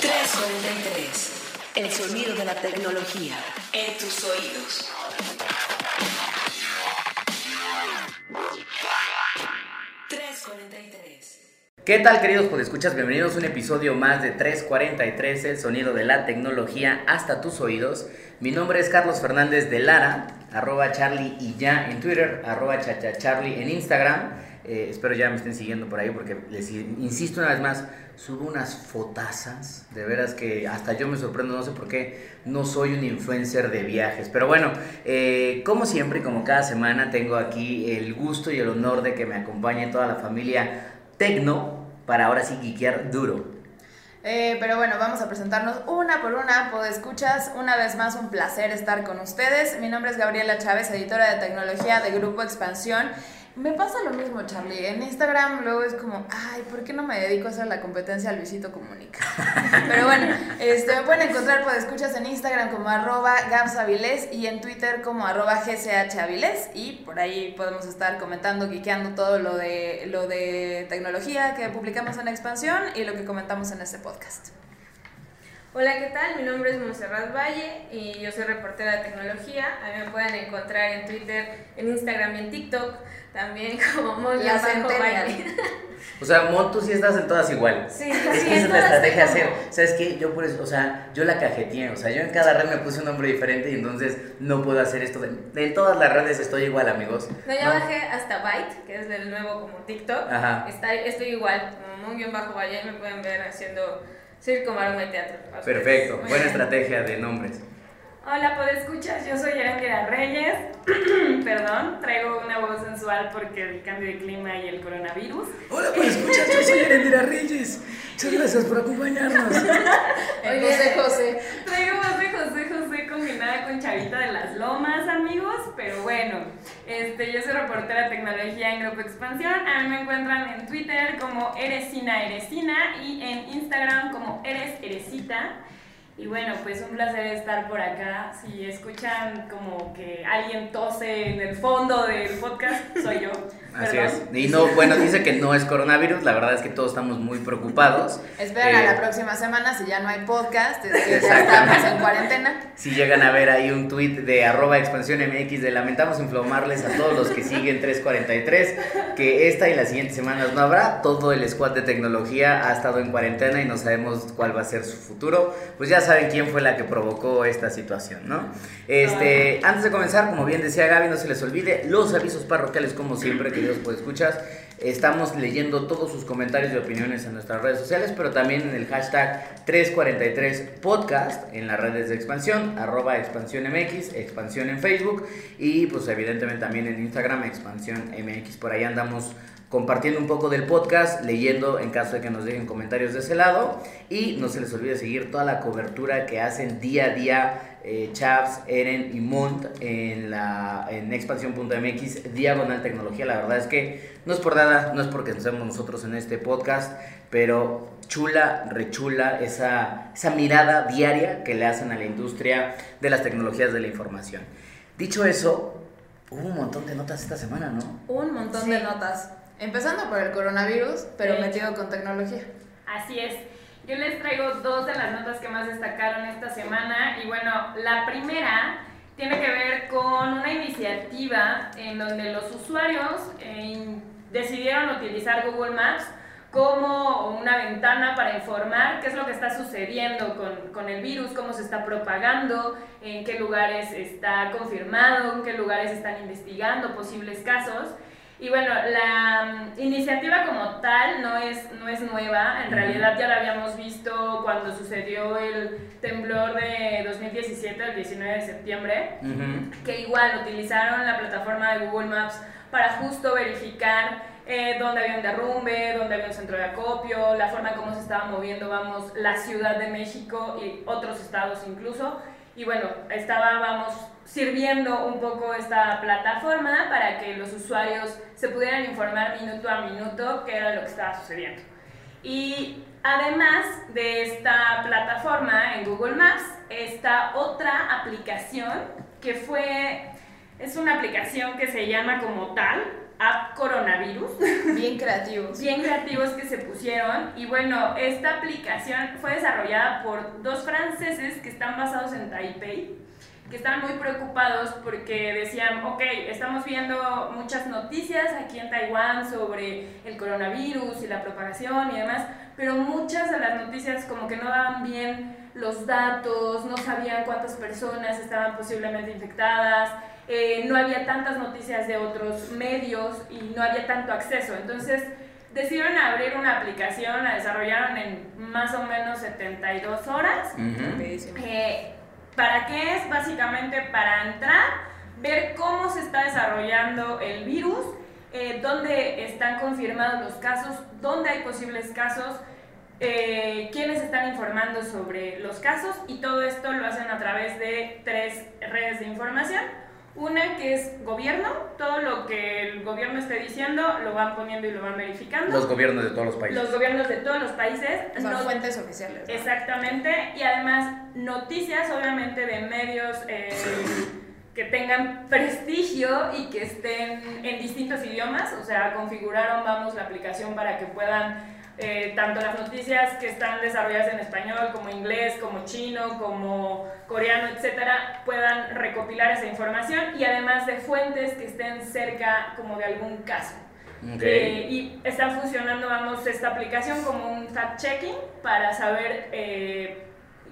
343. El sonido de la tecnología en tus oídos. ¿Qué tal queridos escuchas Bienvenidos a un episodio más de 343, el sonido de la tecnología hasta tus oídos. Mi nombre es Carlos Fernández de Lara, arroba Charlie y ya en Twitter, arroba chachacharlie en Instagram. Eh, espero ya me estén siguiendo por ahí porque les insisto una vez más, subo unas fotazas, de veras que hasta yo me sorprendo, no sé por qué no soy un influencer de viajes. Pero bueno, eh, como siempre y como cada semana tengo aquí el gusto y el honor de que me acompañe toda la familia Tecno para ahora sí guiquear duro. Eh, pero bueno, vamos a presentarnos una por una. escuchas una vez más un placer estar con ustedes. Mi nombre es Gabriela Chávez, editora de tecnología de Grupo Expansión. Me pasa lo mismo, Charlie. En Instagram luego es como, ay, ¿por qué no me dedico a hacer la competencia al Luisito Comunica? Pero bueno, este, me pueden encontrar, pues escuchas en Instagram como arroba gapsavilés y en Twitter como arroba gchavilés y por ahí podemos estar comentando, guiqueando todo lo de, lo de tecnología que publicamos en Expansión y lo que comentamos en este podcast. Hola, ¿qué tal? Mi nombre es Monserrat Valle y yo soy reportera de tecnología. A mí me pueden encontrar en Twitter, en Instagram y en TikTok, también como Mon La O sea, Mon, tú sí estás en todas igual. Sí, es sí, que esa es la estrategia hacer. ¿Sabes qué? Yo por eso, o sea, yo la cajeteé. O sea, yo en cada red me puse un nombre diferente y entonces no puedo hacer esto. En todas las redes estoy igual, amigos. No, ya bajé hasta Byte, que es del nuevo como TikTok. Ajá. Está, estoy igual, como Mon-Valle, me pueden ver haciendo Circo, maroma y teatro. Perfecto, buena estrategia de nombres. Hola, escuchas, yo soy Erendira Reyes. Perdón, traigo una voz sensual porque el cambio de clima y el coronavirus. Hola, escuchas, yo soy Erendira Reyes. Muchas gracias por acompañarnos. Oye, José José. Traigo voz de José José combinada con Chavita de las Lomas, amigos. Pero bueno, este, yo soy reportera de tecnología en Grupo Expansión. A mí me encuentran en Twitter como Eresina Eresina y en Instagram como Eres Eresita. Y bueno, pues un placer estar por acá. Si escuchan como que alguien tose en el fondo del podcast, soy yo. Así es. Y no, bueno, dice que no es coronavirus, la verdad es que todos estamos muy preocupados. Esperen a la eh, próxima semana, si ya no hay podcast, es que ya estamos en cuarentena. Si llegan a ver ahí un tweet de arroba expansión MX de lamentamos inflamarles a todos los que siguen 343, que esta y las siguientes semanas no habrá, todo el squad de tecnología ha estado en cuarentena y no sabemos cuál va a ser su futuro, pues ya saben quién fue la que provocó esta situación, ¿no? Este, antes de comenzar, como bien decía Gaby, no se les olvide los avisos parroquiales como siempre que pues escuchas. Estamos leyendo todos sus comentarios y opiniones en nuestras redes sociales, pero también en el hashtag 343 podcast en las redes de expansión, arroba expansión MX, expansión en Facebook y pues evidentemente también en Instagram, expansión MX. Por ahí andamos compartiendo un poco del podcast, leyendo en caso de que nos dejen comentarios de ese lado y no se les olvide seguir toda la cobertura que hacen día a día eh, Chaps, Eren y Mont en, la, en expansión.mx, diagonal tecnología. La verdad es que no es por nada, no es porque estemos nosotros en este podcast, pero chula, rechula esa, esa mirada diaria que le hacen a la industria de las tecnologías de la información. Dicho eso, hubo un montón de notas esta semana, ¿no? Un montón de notas. Empezando por el coronavirus, pero metido con tecnología. Así es. Yo les traigo dos de las notas que más destacaron esta semana y bueno, la primera tiene que ver con una iniciativa en donde los usuarios eh, decidieron utilizar Google Maps como una ventana para informar qué es lo que está sucediendo con, con, el virus, cómo se está propagando, en qué lugares está confirmado, en qué lugares están investigando posibles casos. Y bueno, la mm, iniciativa como tal no es, no es nueva, en realidad ya la habíamos visto cuando sucedió el temblor de 2017, el 19 de septiembre, que igual utilizaron la plataforma de Google Maps para justo verificar eh, dónde había un derrumbe, dónde había un centro de acopio, la forma como se estaba moviendo, vamos, la Ciudad de México y otros estados incluso. Y bueno, estábamos sirviendo un poco esta plataforma para que los usuarios se pudieran informar minuto a minuto qué era lo que estaba sucediendo. Y además de esta plataforma en Google Maps, está otra aplicación que fue, es una aplicación que se llama como tal, app coronavirus. Bien creativos. Bien creativos que se pusieron. Y bueno, esta aplicación fue desarrollada por dos franceses que están basados en Taipei que estaban muy preocupados porque decían, ok, estamos viendo muchas noticias aquí en Taiwán sobre el coronavirus y la propagación y demás, pero muchas de las noticias como que no daban bien los datos, no sabían cuántas personas estaban posiblemente infectadas, eh, no había tantas noticias de otros medios y no había tanto acceso. Entonces decidieron abrir una aplicación, la desarrollaron en más o menos 72 horas. ¿Para qué es? Básicamente para entrar, ver cómo se está desarrollando el virus, eh, dónde están confirmados los casos, dónde hay posibles casos, eh, quiénes están informando sobre los casos y todo esto lo hacen a través de tres redes de información. Una que es gobierno, todo lo que el gobierno esté diciendo lo van poniendo y lo van verificando. Los gobiernos de todos los países. Los gobiernos de todos los países. Son fuentes oficiales. Exactamente. Y además noticias, obviamente, de medios eh, que tengan prestigio y que estén en distintos idiomas. O sea, configuraron, vamos, la aplicación para que puedan eh, tanto las noticias que están desarrolladas en español, como inglés, como chino, como coreano, etcétera, puedan recopilar esa información y además de fuentes que estén cerca como de algún caso. Eh, y está funcionando, vamos, esta aplicación como un fact-checking para saber eh,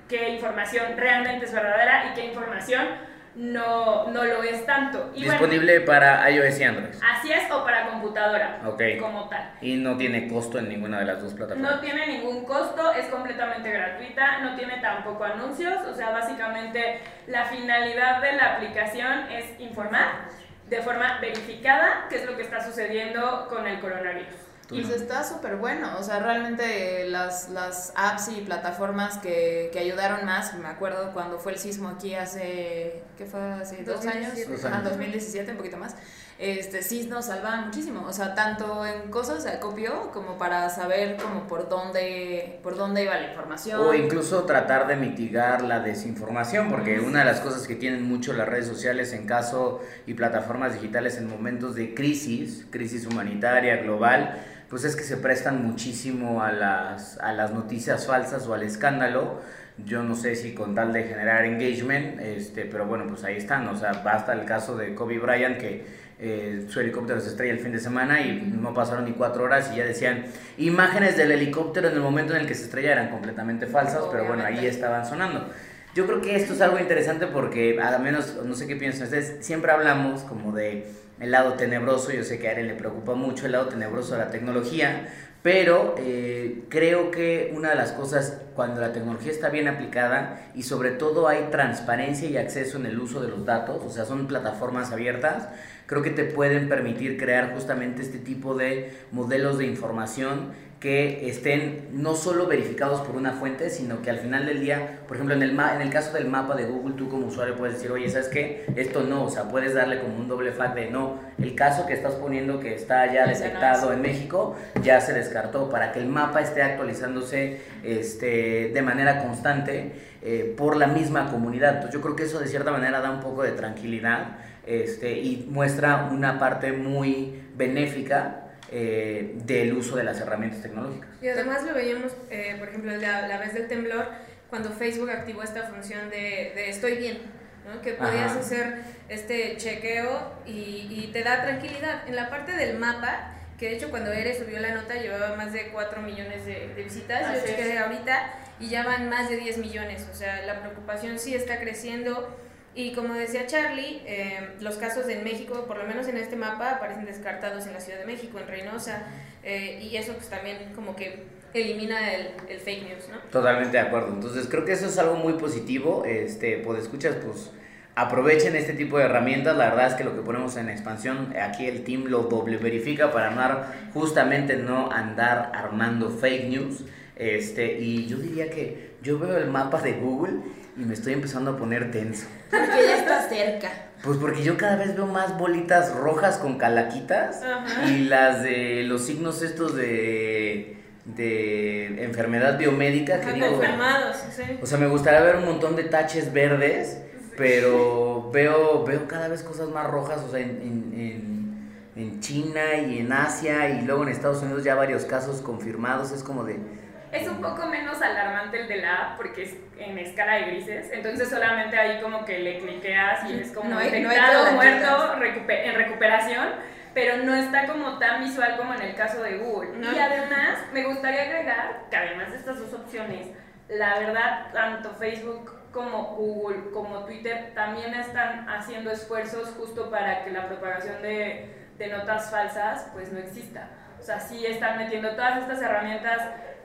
qué información realmente es verdadera y qué información no, no lo es tanto. Disponible para iOS y Android. Así es, o para computadora, okay. como tal. Y no tiene costo en ninguna de las dos plataformas. No tiene ningún costo, es completamente gratuita, no tiene tampoco anuncios, o sea, básicamente la finalidad de la aplicación es informar de forma verificada qué es lo que está sucediendo con el coronavirus. Y pues está súper bueno, o sea, realmente las, las apps y plataformas que, que, ayudaron más, me acuerdo cuando fue el sismo aquí hace, ¿qué fue? Hace dos años, en 2017, un poquito más, este, sí nos salvaban muchísimo, o sea, tanto en cosas de acopio como para saber como por dónde, por dónde iba la información. O incluso tratar de mitigar la desinformación, porque una de las cosas que tienen mucho las redes sociales en caso y plataformas digitales en momentos de crisis, crisis humanitaria, global, pues es que se prestan muchísimo a las, a las noticias falsas o al escándalo. Yo no sé si con tal de generar engagement, este, pero bueno, pues ahí están. O sea, basta el caso de Kobe Bryant que eh, su helicóptero se estrella el fin de semana y no pasaron ni cuatro horas y ya decían imágenes del helicóptero en el momento en el que se estrella eran completamente falsas, pero bueno, ahí estaban sonando. Yo creo que esto es algo interesante porque, al menos, no sé qué piensan ustedes, siempre hablamos como de el lado tenebroso, yo sé que a Aren le preocupa mucho el lado tenebroso de la tecnología, pero eh, creo que una de las cosas cuando la tecnología está bien aplicada y sobre todo hay transparencia y acceso en el uso de los datos, o sea, son plataformas abiertas, creo que te pueden permitir crear justamente este tipo de modelos de información que estén no solo verificados por una fuente, sino que al final del día, por ejemplo, en el, en el caso del mapa de Google, tú como usuario puedes decir, oye, ¿sabes qué? Esto no, o sea, puedes darle como un doble fact de no, el caso que estás poniendo que está ya detectado en México, ya se descartó, para que el mapa esté actualizándose este, de manera constante eh, por la misma comunidad. Entonces yo creo que eso de cierta manera da un poco de tranquilidad este, y muestra una parte muy benéfica eh, del uso de las herramientas tecnológicas. Y además lo veíamos, eh, por ejemplo, la, la, vez del temblor, cuando Facebook activó esta función de, de estoy bien, ¿no? que podías hacer este chequeo y, y, te da tranquilidad. En la parte del mapa, que de hecho cuando Eres subió la nota llevaba más de 4 millones de, de visitas, yo chequeé ahorita y ya van más de 10 millones, o sea, la preocupación sí está creciendo y como decía Charlie, eh, los casos en México, por lo menos en este mapa, aparecen descartados en la Ciudad de México, en Reynosa, eh, y eso pues también como que elimina el, el, fake news, ¿no? Totalmente de acuerdo. Entonces creo que eso es algo muy positivo. Este, pues escuchas, pues aprovechen este tipo de herramientas. La verdad es que lo que ponemos en expansión, aquí el team lo doble verifica para andar, justamente no andar armando fake news. Este, y yo diría que yo veo el mapa de Google y me estoy empezando a poner tenso. Porque ya está cerca. Pues porque yo cada vez veo más bolitas rojas con calaquitas y las de los signos estos de de enfermedad biomédica que digo, sí. O sea, me gustaría ver un montón de taches verdes, pero veo veo cada vez cosas más rojas, o sea, en, en, en China y en Asia y luego en Estados Unidos ya varios casos confirmados, es como de... Es un poco menos alarmante el de la app porque es en escala de grises, entonces solamente ahí como que le cliqueas y es como No muerto, en recuperación, pero no está como tan visual como en el caso de Google. No. Y además me gustaría agregar que además de estas dos opciones, la verdad, tanto Facebook como Google como Twitter también están haciendo esfuerzos justo para que la propagación de, de notas falsas pues no exista. O sea, sí están metiendo todas estas herramientas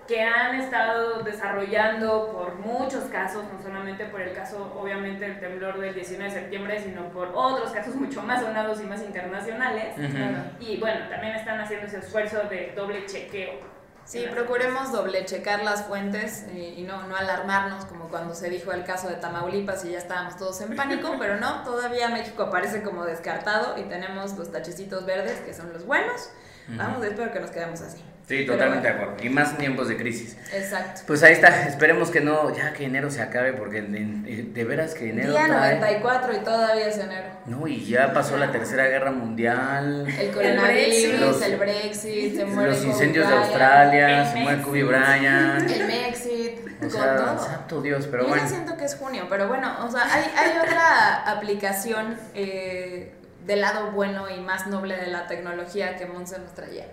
que han estado desarrollando por muchos casos, no solamente por el caso, obviamente, del temblor del 19 de septiembre, sino por otros casos mucho más sonados y más internacionales. Ujú. Y bueno, también están haciendo ese esfuerzo de doble chequeo. Sí, procuremos doble checar las fuentes eh, y no, no alarmarnos como cuando se dijo el caso de Tamaulipas y ya estábamos todos en pánico, pero no, todavía México aparece como descartado y tenemos los tachecitos verdes que son los buenos. Vamos, espero que nos quedemos así. Sí, Pero totalmente de acuerdo. Y más en tiempos de crisis. Exacto. Pues ahí está, esperemos que no, ya que enero se acabe, porque de, de- veras que enero Día trae- 94 y todavía es enero. No, y ya pasó la tercera guerra mundial, El coronavirus, Los- el Brexit, se muere los Kobe incendios de Australia, el se muere. Kobe Bryant. El Brexit, O con sea, todo. santo Dios, pero Yo bueno. ya siento que es junio, pero bueno, o sea, hay, hay otra aplicación eh, del lado bueno y más noble de la tecnología que Monse nos traía.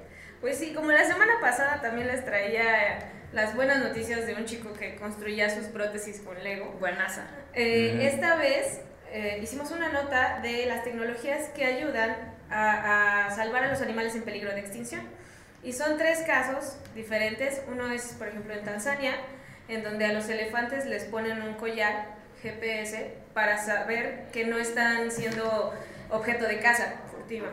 Pues sí, como la semana pasada también les traía las buenas noticias de un chico que construía sus prótesis con Lego. Buenaza. Eh. Esta vez eh, hicimos una nota de las tecnologías que ayudan a, a salvar a los animales en peligro de extinción. Y son tres casos diferentes. Uno es, por ejemplo, en Tanzania, en donde a los elefantes les ponen un collar GPS para saber que no están siendo objeto de caza furtiva.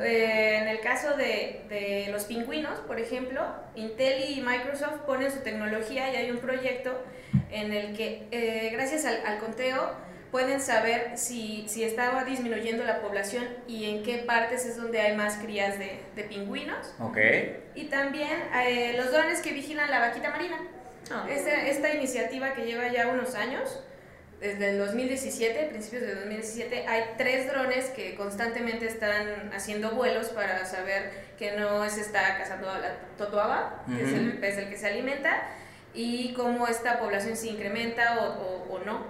Eh, en el caso de, de los pingüinos, por ejemplo, Intel y Microsoft ponen su tecnología y hay un proyecto en el que, eh, gracias al, al conteo, pueden saber si, si estaba disminuyendo la población y en qué partes es donde hay más crías de, de pingüinos. Ok. Y también eh, los drones que vigilan la vaquita marina. Esta, esta iniciativa que lleva ya unos años, desde el 2017, principios de 2017, hay tres drones que constantemente están haciendo vuelos para saber que no se está cazando a la totoaba, que es el pez del que se alimenta, y cómo esta población se incrementa o, o- o no.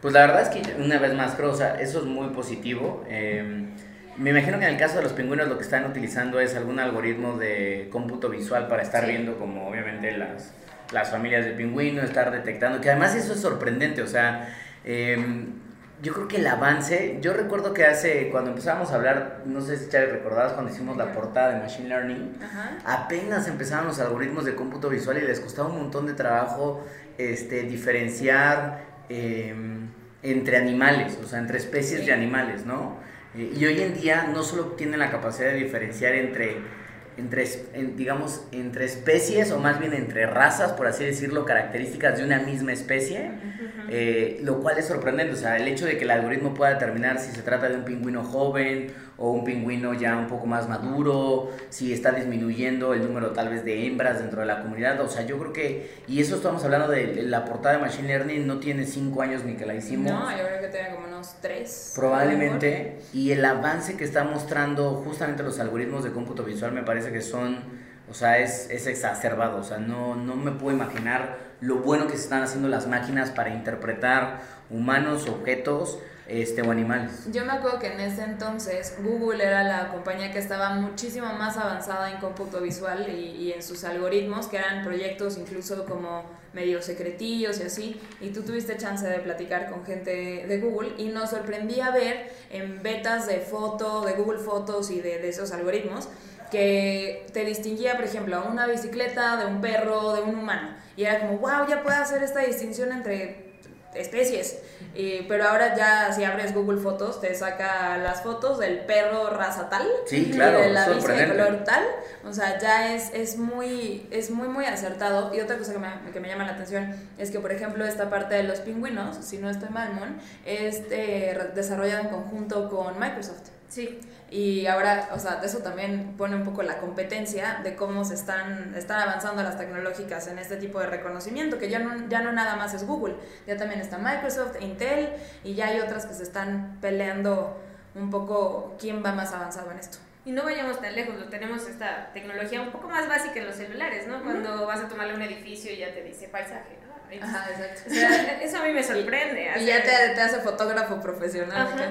Pues la verdad es que una vez más, creo, o sea, eso es muy positivo. Eh, me imagino que en el caso de los pingüinos lo que están utilizando es algún algoritmo de cómputo visual para estar Sí. viendo como obviamente las, las familias de pingüino, estar detectando, que además eso es sorprendente, o sea, eh, yo creo que el avance, yo recuerdo que hace, cuando empezamos a hablar, no sé si Chávez recordabas cuando hicimos la portada de Machine Learning, Ajá. apenas empezaban los algoritmos de cómputo visual y les costaba un montón de trabajo este, diferenciar eh, entre animales, o sea, entre especies Sí. de animales, ¿no? Eh, y hoy en día no solo tienen la capacidad de diferenciar entre, entre en- digamos, entre especies o más bien entre razas, por así decirlo, características de una misma especie, eh, lo cual es sorprendente, o sea, el hecho de que el algoritmo pueda determinar si se trata de un pingüino joven o un pingüino ya un poco más maduro, si está disminuyendo el número tal vez de hembras dentro de la comunidad, o sea, yo creo que, y eso estamos hablando de la portada de Machine Learning, no tiene cinco años ni que la hicimos. No, yo creo que tiene como tres. Probablemente, y el avance que está mostrando justamente los algoritmos de cómputo visual me parece que son, o sea, es, es exacerbado, o sea, no, no me puedo imaginar lo bueno que se están haciendo las máquinas para interpretar humanos, objetos este, o animales. Yo me acuerdo que en ese entonces Google era la compañía que estaba muchísimo más avanzada en cómputo visual y, en sus algoritmos, que eran proyectos incluso como medio secretillos y así. Y tú tuviste chance de platicar con gente de Google y nos sorprendía ver en betas de foto, de Google Fotos y de, de esos algoritmos que te distinguía, por ejemplo, una bicicleta, de un perro, de un humano. Y era como, wow, ya puede hacer esta distinción entre especies. Y- pero ahora ya si abres Google Fotos te saca las fotos del perro raza tal Sí, y claro, de la bici de color tal. O sea, ya es, es muy es muy muy acertado. Y otra cosa que me, que me llama la atención es que, por ejemplo, esta parte de los pingüinos, si no estoy mal, Mon, es eh, desarrollado en conjunto con Microsoft. Sí, Y ahora, o sea, eso también pone un poco la competencia de cómo se están, están avanzando las tecnológicas en este tipo de reconocimiento, que ya no, ya no nada más es Google, ya también está Microsoft, Intel, y ya hay otras que se están peleando un poco quién va más avanzado en esto. Y no vayamos tan lejos, lo tenemos esta tecnología un poco más básica en los celulares, ¿no? Cuando vas a tomarle un edificio y ya te dice paisaje, ¿no? Ajá, exacto. O sea, eso a mí me sorprende. Y ya te, te hace fotógrafo profesional. Ajá.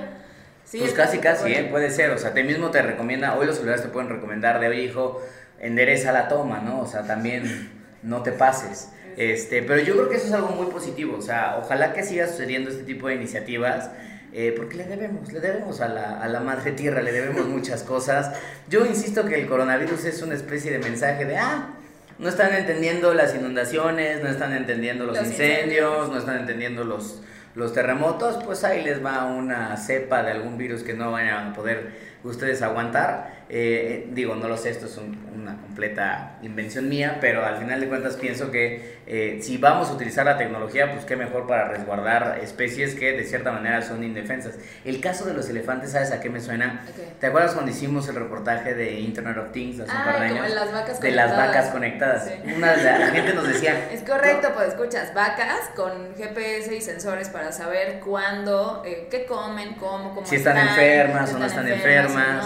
Sí, pues casi, casi, bueno. ¿eh? puede ser. O sea, te mismo te recomienda, hoy los celulares te pueden recomendar de, oye, hijo, endereza la toma, ¿no? O sea, también no te pases. Este, pero yo creo que eso es algo muy positivo. O sea, ojalá que siga sucediendo este tipo de iniciativas. eh, porque le debemos, le debemos a la, a la madre tierra, le debemos muchas cosas. Yo insisto que el coronavirus es una especie de mensaje de, ah, no están entendiendo las inundaciones, no están entendiendo los, Los incendios, incendios. no están entendiendo los, los terremotos, pues ahí les va una cepa de algún virus que no vayan a poder ustedes aguantar. Eh, digo, no lo sé, esto es un- una completa invención mía, pero al final de cuentas pienso que eh, si vamos a utilizar la tecnología, pues qué mejor para resguardar especies que de cierta manera son indefensas. El caso de los elefantes, ¿sabes a qué me suena? ¿Te acuerdas cuando hicimos el reportaje de Internet of Things hace un Ah, par de años? las vacas de las vacas conectadas. Sí. Una de la, la gente nos decía, Es correcto, pues escuchas, vacas con GPS y sensores para saber cuándo, eh, qué comen, cómo, cómo Si están enfermas si o no están enfermas.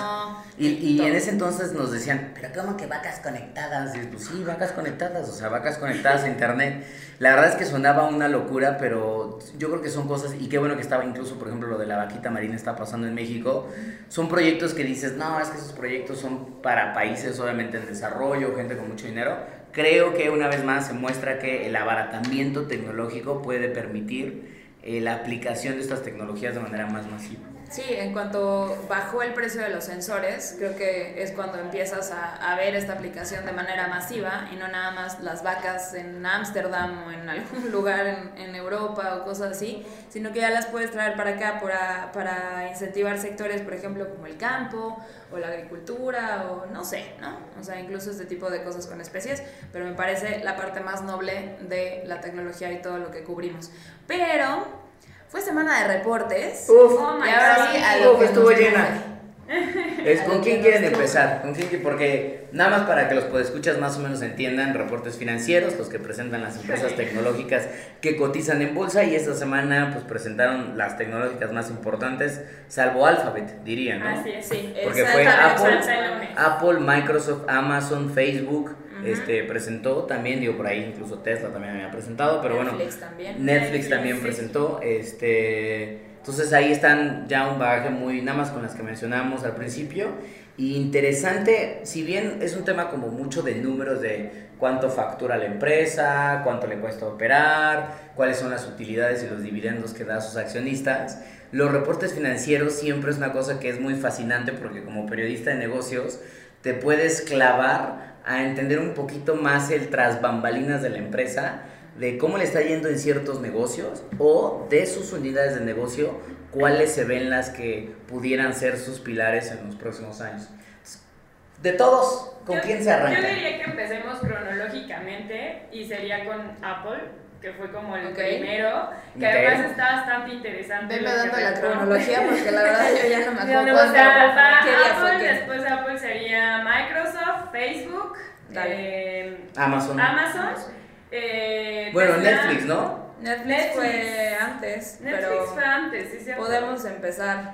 Y, y en ese entonces nos decían, pero ¿cómo que vacas conectadas? Y pues sí, vacas conectadas, o sea, vacas conectadas a internet. La verdad es que sonaba una locura, pero yo creo que son cosas, y qué bueno que estaba incluso, por ejemplo, lo de la vaquita marina está pasando en México. Son proyectos que dices, no, es que esos proyectos son para países obviamente en desarrollo, gente con mucho dinero. Creo que una vez más se muestra que el abaratamiento tecnológico puede permitir eh, la aplicación de estas tecnologías de manera más masiva. Sí, en cuanto bajó el precio de los sensores, creo que es cuando empiezas a, a ver esta aplicación de manera masiva y no nada más las vacas en Ámsterdam o en algún lugar en, en Europa o cosas así, sino que ya las puedes traer para acá para, para incentivar sectores, por ejemplo, como el campo o la agricultura o no sé, ¿no? O sea, incluso este tipo de cosas con especies, pero me parece la parte más noble de la tecnología y todo lo que cubrimos. Pero fue semana de reportes. Uf, Oh y ahora sí, a lo Uf, que estuvo llena. Es, ¿Con quién quieren empezar? ¿Con quién? Porque nada más para que los podescuchas más o menos entiendan, reportes financieros, los que presentan las empresas tecnológicas que cotizan en bolsa y esta semana pues presentaron las tecnológicas más importantes, salvo Alphabet, diría, ¿no? Así es. Sí, Porque fue Apple. Apple, Microsoft, Amazon, Facebook, Este, presentó también, digo por ahí incluso Tesla también había presentado, pero bueno, Netflix también. Netflix también presentó, este, entonces ahí están ya un bagaje muy, nada más con las que mencionamos al principio, y interesante, si bien es un tema como mucho de números de cuánto factura la empresa, cuánto le cuesta operar, cuáles son las utilidades y los dividendos que da a sus accionistas, los reportes financieros siempre es una cosa que es muy fascinante porque como periodista de negocios te puedes clavar a entender un poquito más el tras bambalinas de la empresa, de cómo le está yendo en ciertos negocios o de sus unidades de negocio, cuáles se ven las que pudieran ser sus pilares en los próximos años. De todos, ¿con Yo- quién se arranca? Yo diría que empecemos cronológicamente y sería con Apple, que fue como el primero, que además está bastante interesante. Venme dando la cronología porque la verdad yo ya no me acuerdo no, o sea, cuándo- para qué día fue Apple, después de Apple sería Microsoft, Facebook, eh, Amazon. Amazon, eh, Bueno, Tesla. Netflix, ¿no? Netflix, Netflix. fue antes, Netflix pero fue antes, sí, cierto. podemos empezar.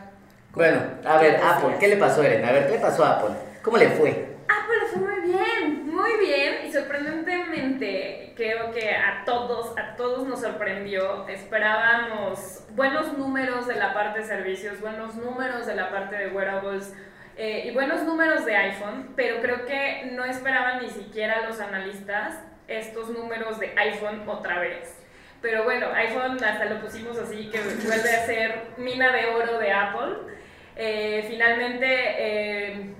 Bueno, a ver, ¿qué Apple, decías? ¿qué le pasó a Eren? A ver, ¿qué le pasó a Apple? ¿Cómo le fue? Apple le fue muy bien, muy bien y sorprendentemente creo que a todos, a todos nos sorprendió. Esperábamos buenos números de la parte de servicios, buenos números de la parte de wearables eh, y buenos números de iPhone, pero creo que no esperaban ni siquiera los analistas estos números de iPhone otra vez. Pero bueno, iPhone hasta lo pusimos así, que vuelve a ser mina de oro de Apple. Eh, finalmente, eh,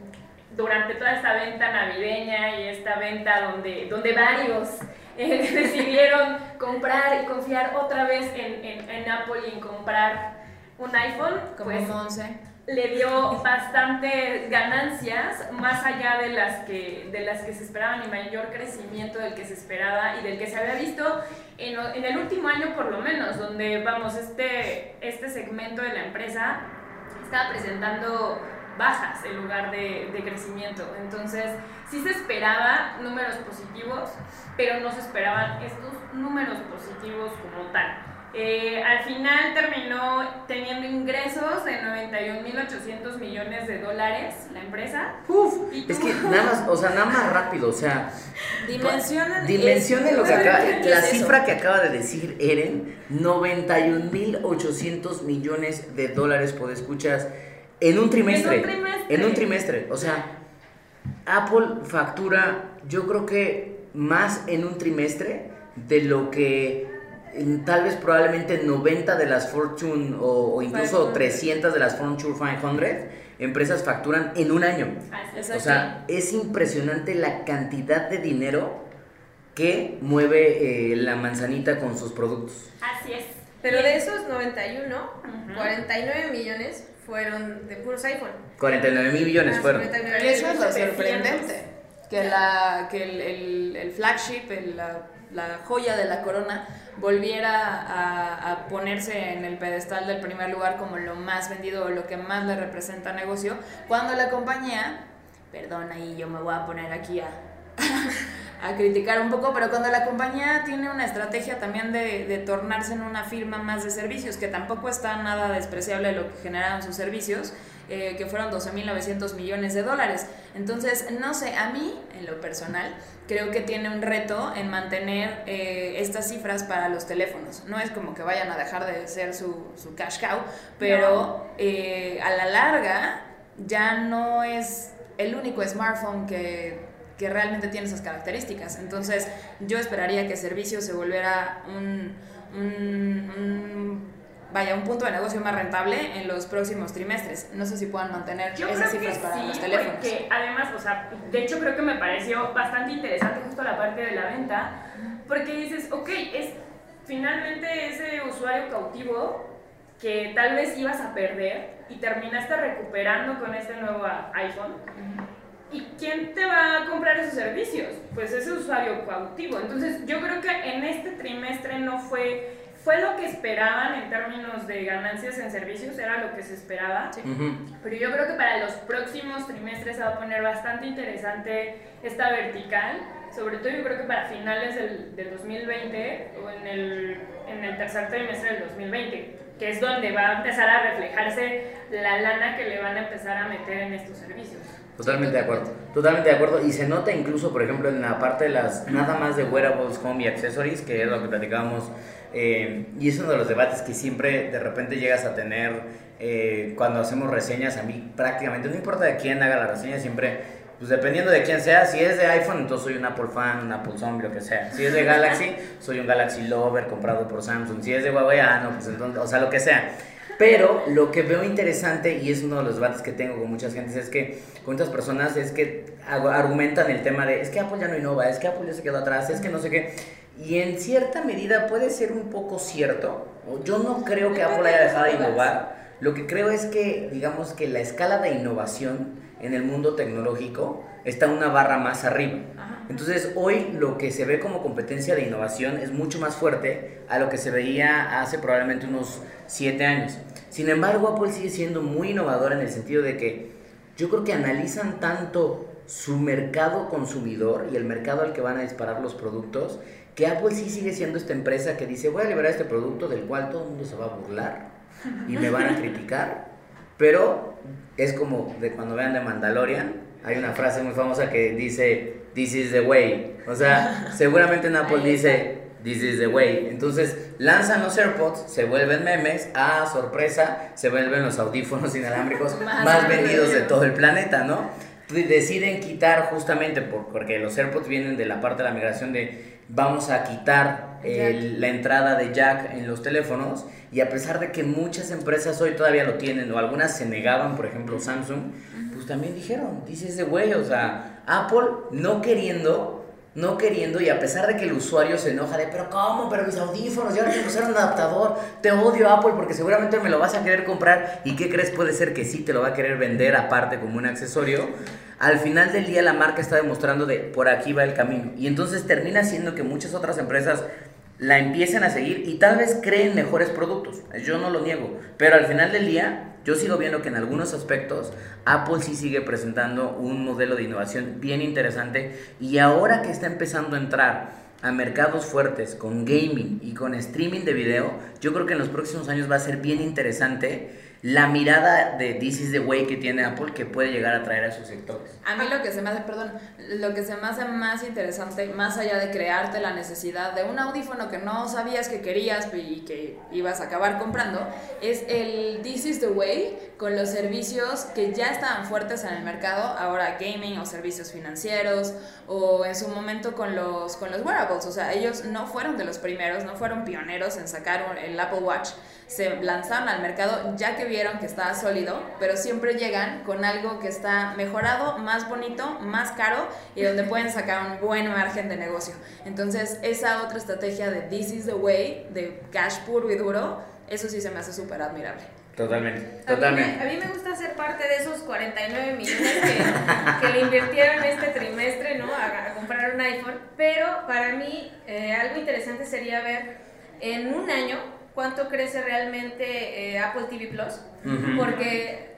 durante toda esta venta navideña y esta venta donde, donde varios eh, decidieron comprar y confiar otra vez en, en- en Apple y en comprar un iPhone, Como pues Monse. le dio bastante ganancias más allá de las que de las que se esperaban y mayor crecimiento del que se esperaba y del que se había visto en, en el último año por lo menos donde vamos este este segmento de la empresa estaba presentando bajas en lugar de, de crecimiento entonces sí se esperaba números positivos pero no se esperaban estos números positivos como tal Eh, al final terminó teniendo ingresos de 91.800 millones de dólares la empresa. Uf, es que nada más, o sea, nada más rápido, o sea, Dimensionen. dimensionen lo que acaba, ¿qué la es cifra que acaba de decir Eren, 91.800 millones de dólares por escuchas en un trimestre. En un trimestre. En un trimestre, o sea, Apple factura, yo creo que más en un trimestre de lo que en tal vez probablemente 90 de las Fortune o, o incluso 500. 300 de las Fortune 500 empresas facturan en un año. O sea, es impresionante la cantidad de dinero que mueve eh, la manzanita con sus productos. Así es. Pero de esos 91, Ujú. 49 millones fueron de puros iPhone. 49 mil millones Ah, fueron. 49 Y eso es lo 700. sorprendente. Que, la, que el, el- el flagship, el- la, joya de la corona, volviera a, a ponerse en el pedestal del primer lugar como lo más vendido o lo que más le representa negocio, cuando la compañía, perdón, ahí yo me voy a poner aquí a, a criticar un poco, pero cuando la compañía tiene una estrategia también de, de tornarse en una firma más de servicios, que tampoco está nada despreciable lo que generaron sus servicios, eh, que fueron 12.900 millones de dólares. Entonces, no sé, a mí, en lo personal, creo que tiene un reto en mantener eh, estas cifras para los teléfonos. No es como que vayan a dejar de ser su, su cash cow, pero eh, a la larga ya no es el único smartphone que, que realmente tiene esas características. Entonces, yo esperaría que servicio se volviera un, un- un- vaya, un punto de negocio más rentable en los próximos trimestres. No sé si puedan mantener Yo esas cifras para sí, los teléfonos. porque además, o sea, de hecho creo que me pareció bastante interesante justo la parte de la venta, porque dices, ok, es finalmente ese usuario cautivo que tal vez ibas a perder y terminaste recuperando con este nuevo iPhone. ¿Y quién te va a comprar esos servicios? Pues ese usuario cautivo. Entonces yo creo que en este trimestre no fue, fue lo que esperaban en términos de ganancias en servicios, era lo que se esperaba. Ujú. Pero yo creo que para los próximos trimestres se va a poner bastante interesante esta vertical. Sobre todo yo creo que para finales del, del 2020 o en el, en el tercer trimestre del 2020, que es donde va a empezar a reflejarse la lana que le van a empezar a meter en estos servicios. Totalmente de acuerdo, totalmente de acuerdo. Y se nota incluso, por ejemplo, en la parte de las, nada más de wearables, home y accessories, que es lo que platicábamos, eh, y es uno de los debates que siempre de repente llegas a tener eh, cuando hacemos reseñas. A mí prácticamente, no importa de quién haga la reseña, siempre, pues dependiendo de quién sea, si es de iPhone, entonces soy un Apple fan, un Apple zombie, lo que sea. Si es de Galaxy, soy un Galaxy lover comprado por Samsung. Si es de Huawei, ah, no, pues entonces, o sea, lo que sea. Pero lo que veo interesante, y es uno de los debates que tengo con muchas gentes, es que con muchas personas es que argumentan el tema de es que Apple ya no innova, es que Apple ya se quedó atrás, es que no sé qué. Y en cierta medida puede ser un poco cierto. Yo no creo que Apple haya dejado de innovar. Lo que creo es que, digamos que la escala de innovación en el mundo tecnológico está una barra más arriba. Entonces hoy lo que se ve como competencia de innovación es mucho más fuerte a lo que se veía hace probablemente unos 7 años. Sin embargo, Apple sigue siendo muy innovadora en el sentido de que yo creo que analizan tanto su mercado consumidor y el mercado al que van a disparar los productos, que Apple sí sigue siendo esta empresa que dice, voy a liberar este producto del cual todo el mundo se va a burlar y me van a criticar, pero es como de cuando vean de Mandalorian, hay una frase muy famosa que dice, this is the way, o sea, seguramente en Apple dice, this is the way, entonces lanzan los AirPods, se vuelven memes, ah, sorpresa, se vuelven los audífonos inalámbricos Más más vendidos de todo el planeta, ¿no? Deciden quitar justamente por- porque los AirPods vienen de la parte de la migración de vamos a quitar el- la entrada de jack en los teléfonos y a pesar de que muchas empresas hoy todavía lo tienen o algunas se negaban, por ejemplo Samsung, pues también dijeron, dice ese güey, o sea, Apple no queriendo no queriendo y a pesar de que el usuario se enoja de, pero ¿cómo? Pero mis audífonos, ya no quiero usar un adaptador, te odio Apple porque seguramente me lo vas a querer comprar y ¿qué crees? Puede ser que sí te lo va a querer vender aparte como un accesorio. Al final del día la marca está demostrando de por aquí va el camino. Y entonces termina siendo que muchas otras empresas la empiecen a seguir y tal vez creen mejores productos. Yo no lo niego, pero al final del día yo sigo viendo que en algunos aspectos Apple sí sigue presentando un modelo de innovación bien interesante. Y ahora que está empezando a entrar a mercados fuertes con gaming y con streaming de video, yo creo que en los próximos años va a ser bien interesante la mirada de This is the way que tiene Apple que puede llegar a traer a sus sectores. A mí lo que se me hace, perdón, lo que se me hace más interesante, más allá de crearte la necesidad de un audífono que no sabías que querías y que ibas a acabar comprando, es el This is the way con los servicios que ya estaban fuertes en el mercado, ahora gaming o servicios financieros, o en su momento con los, con los wearables. O sea, ellos no fueron de los primeros, no fueron pioneros en sacar el Apple Watch se lanzaron al mercado ya que vieron que estaba sólido, pero siempre llegan con algo que está mejorado, más bonito, más caro y donde pueden sacar un buen margen de negocio. Entonces, esa otra estrategia de This is the way, de cash puro y duro, eso sí se me hace súper admirable. Totalmente, totalmente. A mí, me, gusta ser parte de esos 49 millones que, le invirtieron este trimestre, ¿no? A, comprar un iPhone. Pero para mí, eh, algo interesante sería ver en un año cuánto crece realmente eh, Apple TV Plus, porque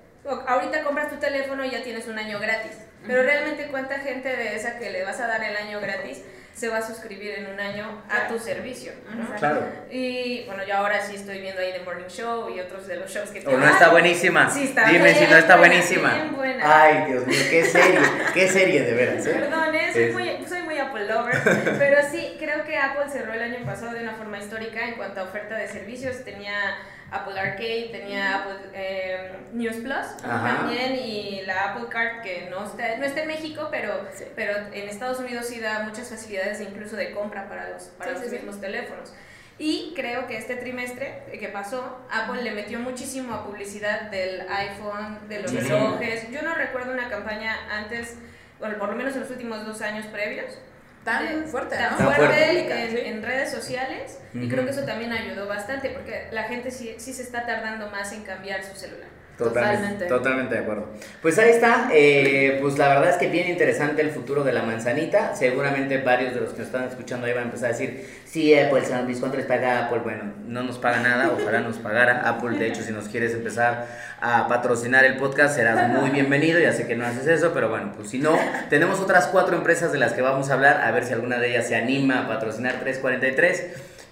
ahorita compras tu teléfono y ya tienes un año gratis, pero realmente cuánta gente de esa que le vas a dar el año gratis se va a suscribir en un año a tu servicio. Claro. Y bueno, yo ahora sí estoy viendo ahí The Morning Show y otros de los shows que... ¿O no está buenísima? Sí, está Dime si no está buenísima. Bien buena. Ay, Dios mío, qué serie, qué serie de veras. ¿eh? Perdón, ¿eh? soy, muy, soy muy Apple lover, pero sí, creo que Apple cerró el año pasado de una forma histórica en cuanto a oferta de servicios. Tenía Apple Arcade, tenía Apple eh, News Plus también y la Apple Card que no está, no está en México, pero, pero en Estados Unidos sí da muchas facilidades incluso de compra para los, para los mismos teléfonos. Y creo que este trimestre que pasó, Apple le metió muchísimo a publicidad del iPhone, de los relojes. Yo no recuerdo una campaña antes, bueno, por lo menos en los últimos dos años previos, tan fuerte, tan fuerte, en, redes sociales y creo que eso también ayudó bastante porque la gente sí, sí se está tardando más en cambiar su celular. Totalmente, totalmente de acuerdo. Pues ahí está, eh, pues la verdad es que bien interesante el futuro de la manzanita. Seguramente varios de los que nos están escuchando ahí van a empezar a decir, sí, Apple, pues, ¿cuánto les paga Apple? Bueno, no nos paga nada, ojalá nos pagara. Apple, de hecho, si nos quieres empezar a patrocinar el podcast, serás muy bienvenido. Ya sé que no haces eso, pero bueno, pues si no, tenemos otras cuatro empresas de las que vamos a hablar, a ver si alguna de ellas se anima a patrocinar 343.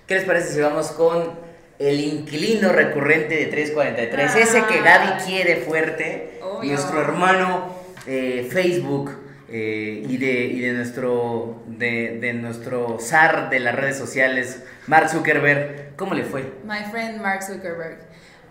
¿Qué les parece si vamos con el inquilino recurrente de 343, ese que Gaby quiere fuerte, nuestro hermano eh, Facebook eh, y, de, y de, nuestro, de, de, nuestro zar de las redes sociales, Mark Zuckerberg. ¿Cómo le fue? My friend Mark Zuckerberg.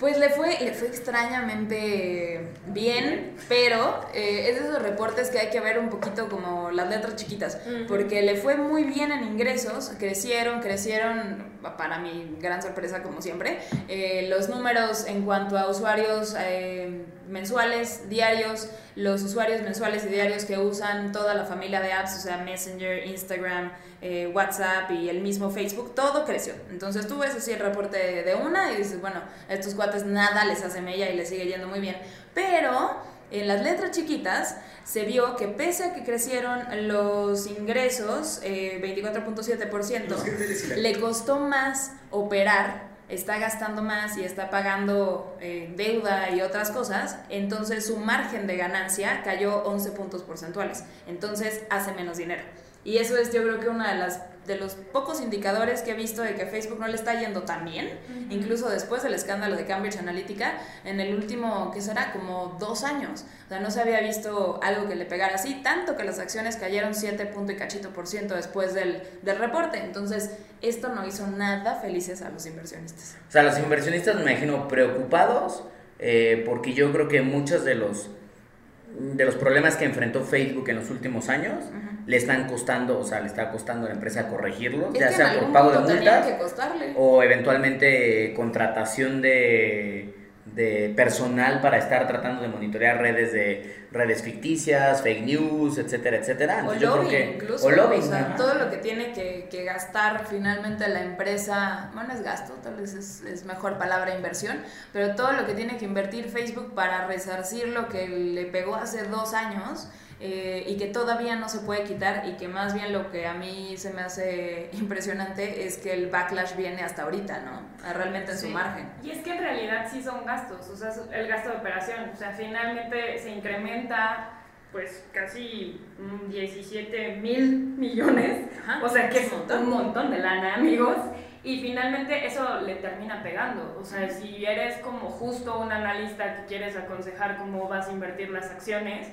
Pues le fue, le fue extrañamente bien, pero eh, es de esos reportes que hay que ver un poquito como las letras chiquitas, porque le fue muy bien en ingresos, crecieron, crecieron, para mi gran sorpresa como siempre, eh, los números en cuanto a usuarios eh, mensuales, diarios, los usuarios mensuales y diarios que usan toda la familia de apps, o sea, Messenger, Instagram, eh, WhatsApp y el mismo Facebook, todo creció. Entonces tú ves así el reporte de una y dices, bueno, a estos cuates nada les hace mella y les sigue yendo muy bien. Pero en las letras chiquitas se vio que pese a que crecieron los ingresos, eh, 24.7%, le costó más operar está gastando más y está pagando eh, deuda y otras cosas, entonces su margen de ganancia cayó 11 puntos porcentuales. Entonces hace menos dinero. Y eso es yo creo que una de las de los pocos indicadores que he visto de que Facebook no le está yendo tan bien, incluso después del escándalo de Cambridge Analytica, en el último, ¿qué será? Como dos años. O sea, no se había visto algo que le pegara así, tanto que las acciones cayeron 7 punto y cachito por ciento después del, del reporte. Entonces, esto no hizo nada felices a los inversionistas. O sea, los inversionistas me imagino preocupados, eh, porque yo creo que muchos de los de los problemas que enfrentó Facebook en los últimos años le están costando, o sea, le está costando a la empresa corregirlos, ya sea por pago de multas o eventualmente contratación de de personal para estar tratando de monitorear redes de redes ficticias, fake news, etcétera, etcétera. o lobbying, incluso. O, sea, todo lo que tiene que, que, gastar finalmente la empresa, bueno, es gasto, tal vez es, es, mejor palabra inversión, pero todo lo que tiene que invertir Facebook para resarcir lo que le pegó hace dos años eh, y que todavía no se puede quitar y que más bien lo que a mí se me hace impresionante es que el backlash viene hasta ahorita, ¿no? Realmente en su margen. Y es que en realidad sí son gastos, o sea, el gasto de operación, o sea, finalmente se incrementa pues casi 17 mil millones, o sea que es un montón de lana, amigos. Y finalmente eso le termina pegando. O sea, si eres como justo un analista que quieres aconsejar cómo vas a invertir las acciones,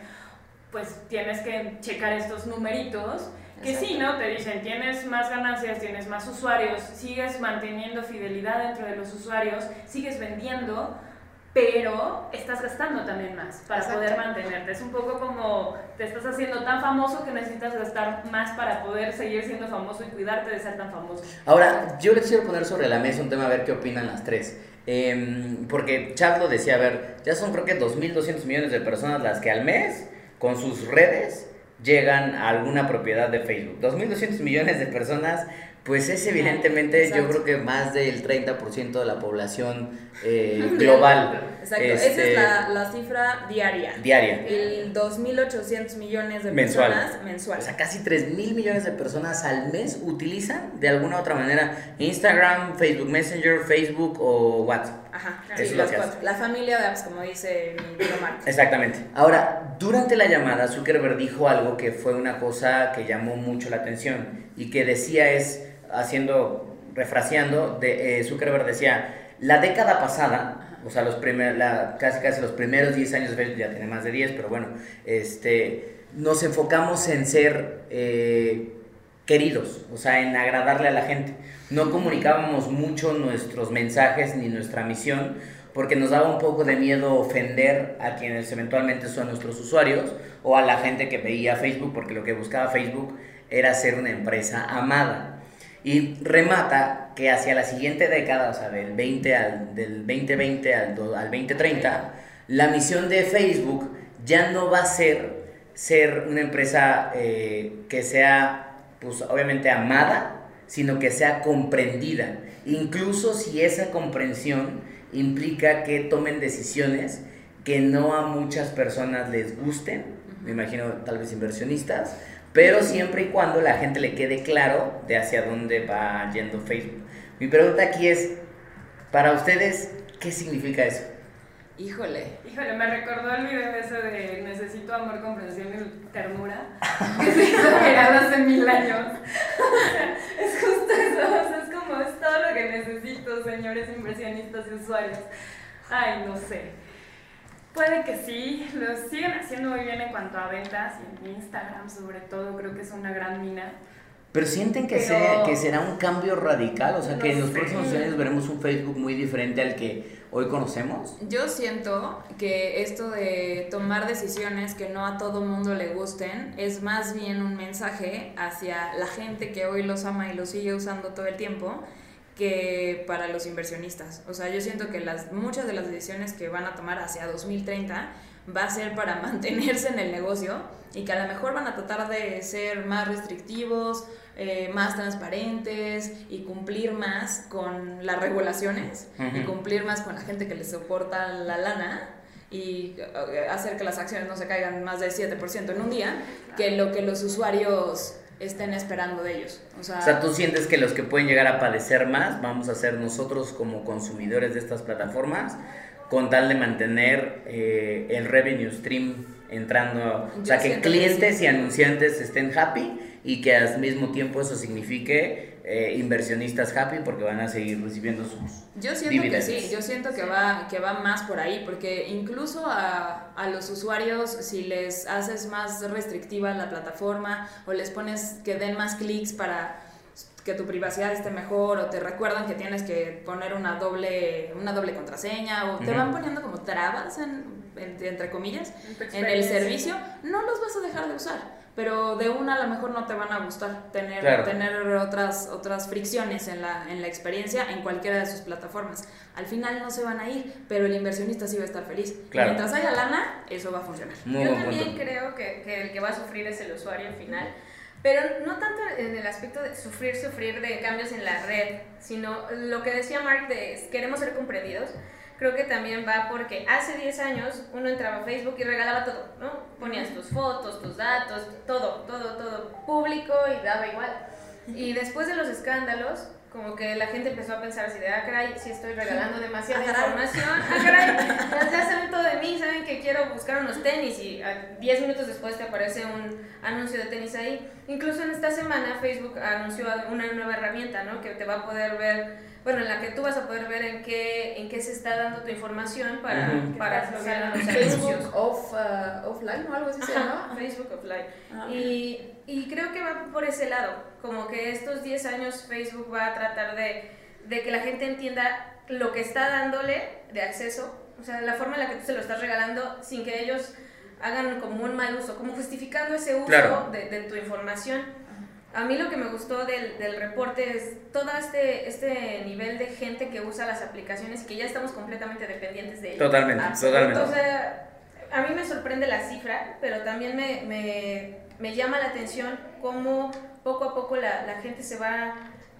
pues tienes que checar estos numeritos. Que sí, ¿no? Te dicen, tienes más ganancias, tienes más usuarios, sigues manteniendo fidelidad dentro de los usuarios, sigues vendiendo, pero estás gastando también más para poder mantenerte. Es un poco como te estás haciendo tan famoso que necesitas gastar más para poder seguir siendo famoso y cuidarte de ser tan famoso. Ahora, yo les quiero poner sobre la mesa un tema a ver qué opinan las tres. Em, porque Chad lo decía, a ver, ya son creo que 2.200 millones de personas las que al mes, con sus redes, llegan a alguna propiedad de Facebook. 2.200 millones de personas pues es evidentemente, yo creo que más del 30% de la población eh, global. Exacto, esa es este, la, la, cifra diaria. Diaria. El 2.800 millones de personas mensual. O sea, casi 3.000 millones de personas al mes utilizan de alguna u otra manera Instagram, Facebook Messenger, Facebook o WhatsApp. Ajá, sí, las cuatro. La familia de apps, como dice mi Mark. Exactamente. Ahora, durante la llamada, Zuckerberg dijo algo que fue una cosa que llamó mucho la atención y que decía es haciendo, refraseando, de, eh, Zuckerberg decía, la década pasada, o sea, los primer, la, casi casi los primeros 10 años de Facebook, ya tiene más de 10, pero bueno, este, nos enfocamos en ser eh, queridos, o sea, en agradarle a la gente. No comunicábamos mucho nuestros mensajes ni nuestra misión, porque nos daba un poco de miedo ofender a quienes eventualmente son nuestros usuarios o a la gente que veía Facebook, porque lo que buscaba Facebook era ser una empresa amada. Y remata que hacia la siguiente década, o sea, del, 20 al, del 2020 al, al 2030, la misión de Facebook ya no va a ser ser una empresa eh, que sea, pues obviamente amada, sino que sea comprendida. Incluso si esa comprensión implica que tomen decisiones que no a muchas personas les gusten, me imagino tal vez inversionistas, pero siempre y cuando la gente le quede claro de hacia dónde va yendo Facebook. Mi pregunta aquí es, para ustedes, ¿qué significa eso? Híjole. Híjole, me recordó el video ese de necesito amor, comprensión y ternura, que se hizo hace mil años. es justo eso, es como, es todo lo que necesito, señores inversionistas y usuarios. Ay, no sé. Puede que sí, lo siguen haciendo muy bien en cuanto a ventas y en Instagram sobre todo creo que es una gran mina. Pero sienten que, sea, que será un cambio radical, o sea, que en los próximos años veremos un Facebook muy diferente al que hoy conocemos. Yo siento que esto de tomar decisiones que no a todo mundo le gusten es más bien un mensaje hacia la gente que hoy los ama y los sigue usando todo el tiempo que para los inversionistas. O sea, yo siento que las, muchas de las decisiones que van a tomar hacia 2030 va a ser para mantenerse en el negocio y que a lo mejor van a tratar de ser más restrictivos, eh, más transparentes y cumplir más con las regulaciones y cumplir más con la gente que les soporta la lana y eh, hacer que las acciones no se caigan más del 7% en un día, que lo que los usuarios estén esperando de ellos. O sea, tú sientes que los que pueden llegar a padecer más vamos a ser nosotros como consumidores de estas plataformas con tal de mantener eh, el revenue stream entrando, o sea, que clientes y anunciantes estén happy y que al mismo tiempo eso signifique eh, inversionistas happy porque van a seguir recibiendo sus Yo siento que sí, yo siento que va, que va más por ahí, porque incluso a, a los usuarios, si les haces más restrictiva la plataforma o les pones que den más clics para que tu privacidad esté mejor o te recuerdan que tienes que poner una doble, una doble contraseña o te van poniendo como trabas, en, entre comillas, en el servicio, no los vas a dejar de usar pero de una a lo mejor no te van a gustar tener, tener otras, otras fricciones en la, en la experiencia en cualquiera de sus plataformas. Al final no se van a ir, pero el inversionista sí va a estar feliz. Mientras haya lana, eso va a funcionar. Yo también creo que, que, el que va a sufrir es el usuario al final. Pero no tanto en el aspecto de sufrir, sufrir de cambios en la red, sino lo que decía Mark de queremos ser comprendidos creo que también va porque hace 10 años uno entraba a Facebook y regalaba todo, ¿no? Ponías tus fotos, tus datos, todo, todo, todo público y daba igual. Y después de los escándalos, como que la gente empezó a pensar así de, ah, caray, si estoy regalando demasiada Ah, caray. información, ah, caray, ya saben todo de mí, saben que quiero buscar unos tenis y a 10 minutos después te aparece un anuncio de tenis ahí. Incluso en esta semana Facebook anunció una nueva herramienta, ¿no? Que te va a poder ver, bueno, en la que tú vas a poder ver en qué, en qué se está dando tu información para, Ujú. para Estás lograr los. Facebook off, uh, offline o algo así se Ajá, llama. Facebook Offline. Ah. Y, y creo que va por ese lado, como que estos 10 años Facebook va a tratar de, de que la gente entienda lo que está dándole de acceso, o sea, la forma en la que tú se lo estás regalando sin que ellos hagan como un mal uso, como justificando ese uso Claro. de, de tu información. A mí lo que me gustó del, del reporte es todo este, este nivel de gente que usa las aplicaciones y que ya estamos completamente dependientes de ellas. Totalmente, totalmente. O sea, a mí me sorprende la cifra, pero también me, me, me llama la atención cómo poco a poco la, la gente se va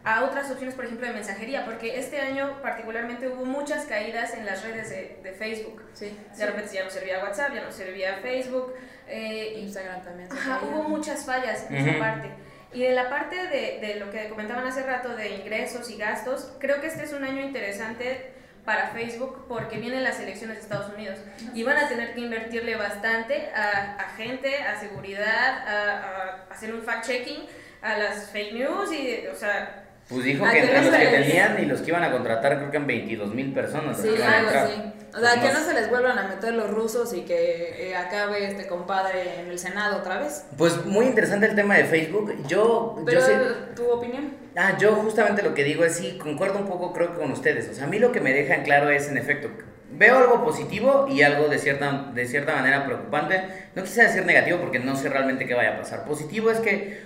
a otras opciones, por ejemplo, de mensajería, porque este año particularmente hubo muchas caídas en las redes de, de Facebook. Sí. De repente ya no servía WhatsApp, ya no servía Facebook, eh, Instagram también. se Ajá, hubo muchas fallas en Ujú. esa parte. Y de la parte de, de lo que comentaban hace rato de ingresos y gastos, creo que este es un año interesante para Facebook porque vienen las elecciones de Estados Unidos y van a tener que invertirle bastante a, a gente, a seguridad, a, a hacer un fact-checking, a las fake news y, o sea, Pues dijo Ah, que entre no los que les- tenían y los que iban a contratar, creo que eran 22 mil personas. Sí, algo así. O sea, Pues que no no se les vuelvan a meter los rusos y que eh, acabe este compadre en el Senado otra vez. Pues muy interesante el tema de Facebook. Yo, Pero, yo sé- ¿tu opinión? Ah, yo justamente lo que digo es sí, concuerdo un poco creo que con ustedes. O sea, a mí lo que me deja en claro es, en efecto, veo algo positivo y algo de cierta, de cierta manera preocupante. No quisiera decir negativo porque no sé realmente qué vaya a pasar. Positivo es que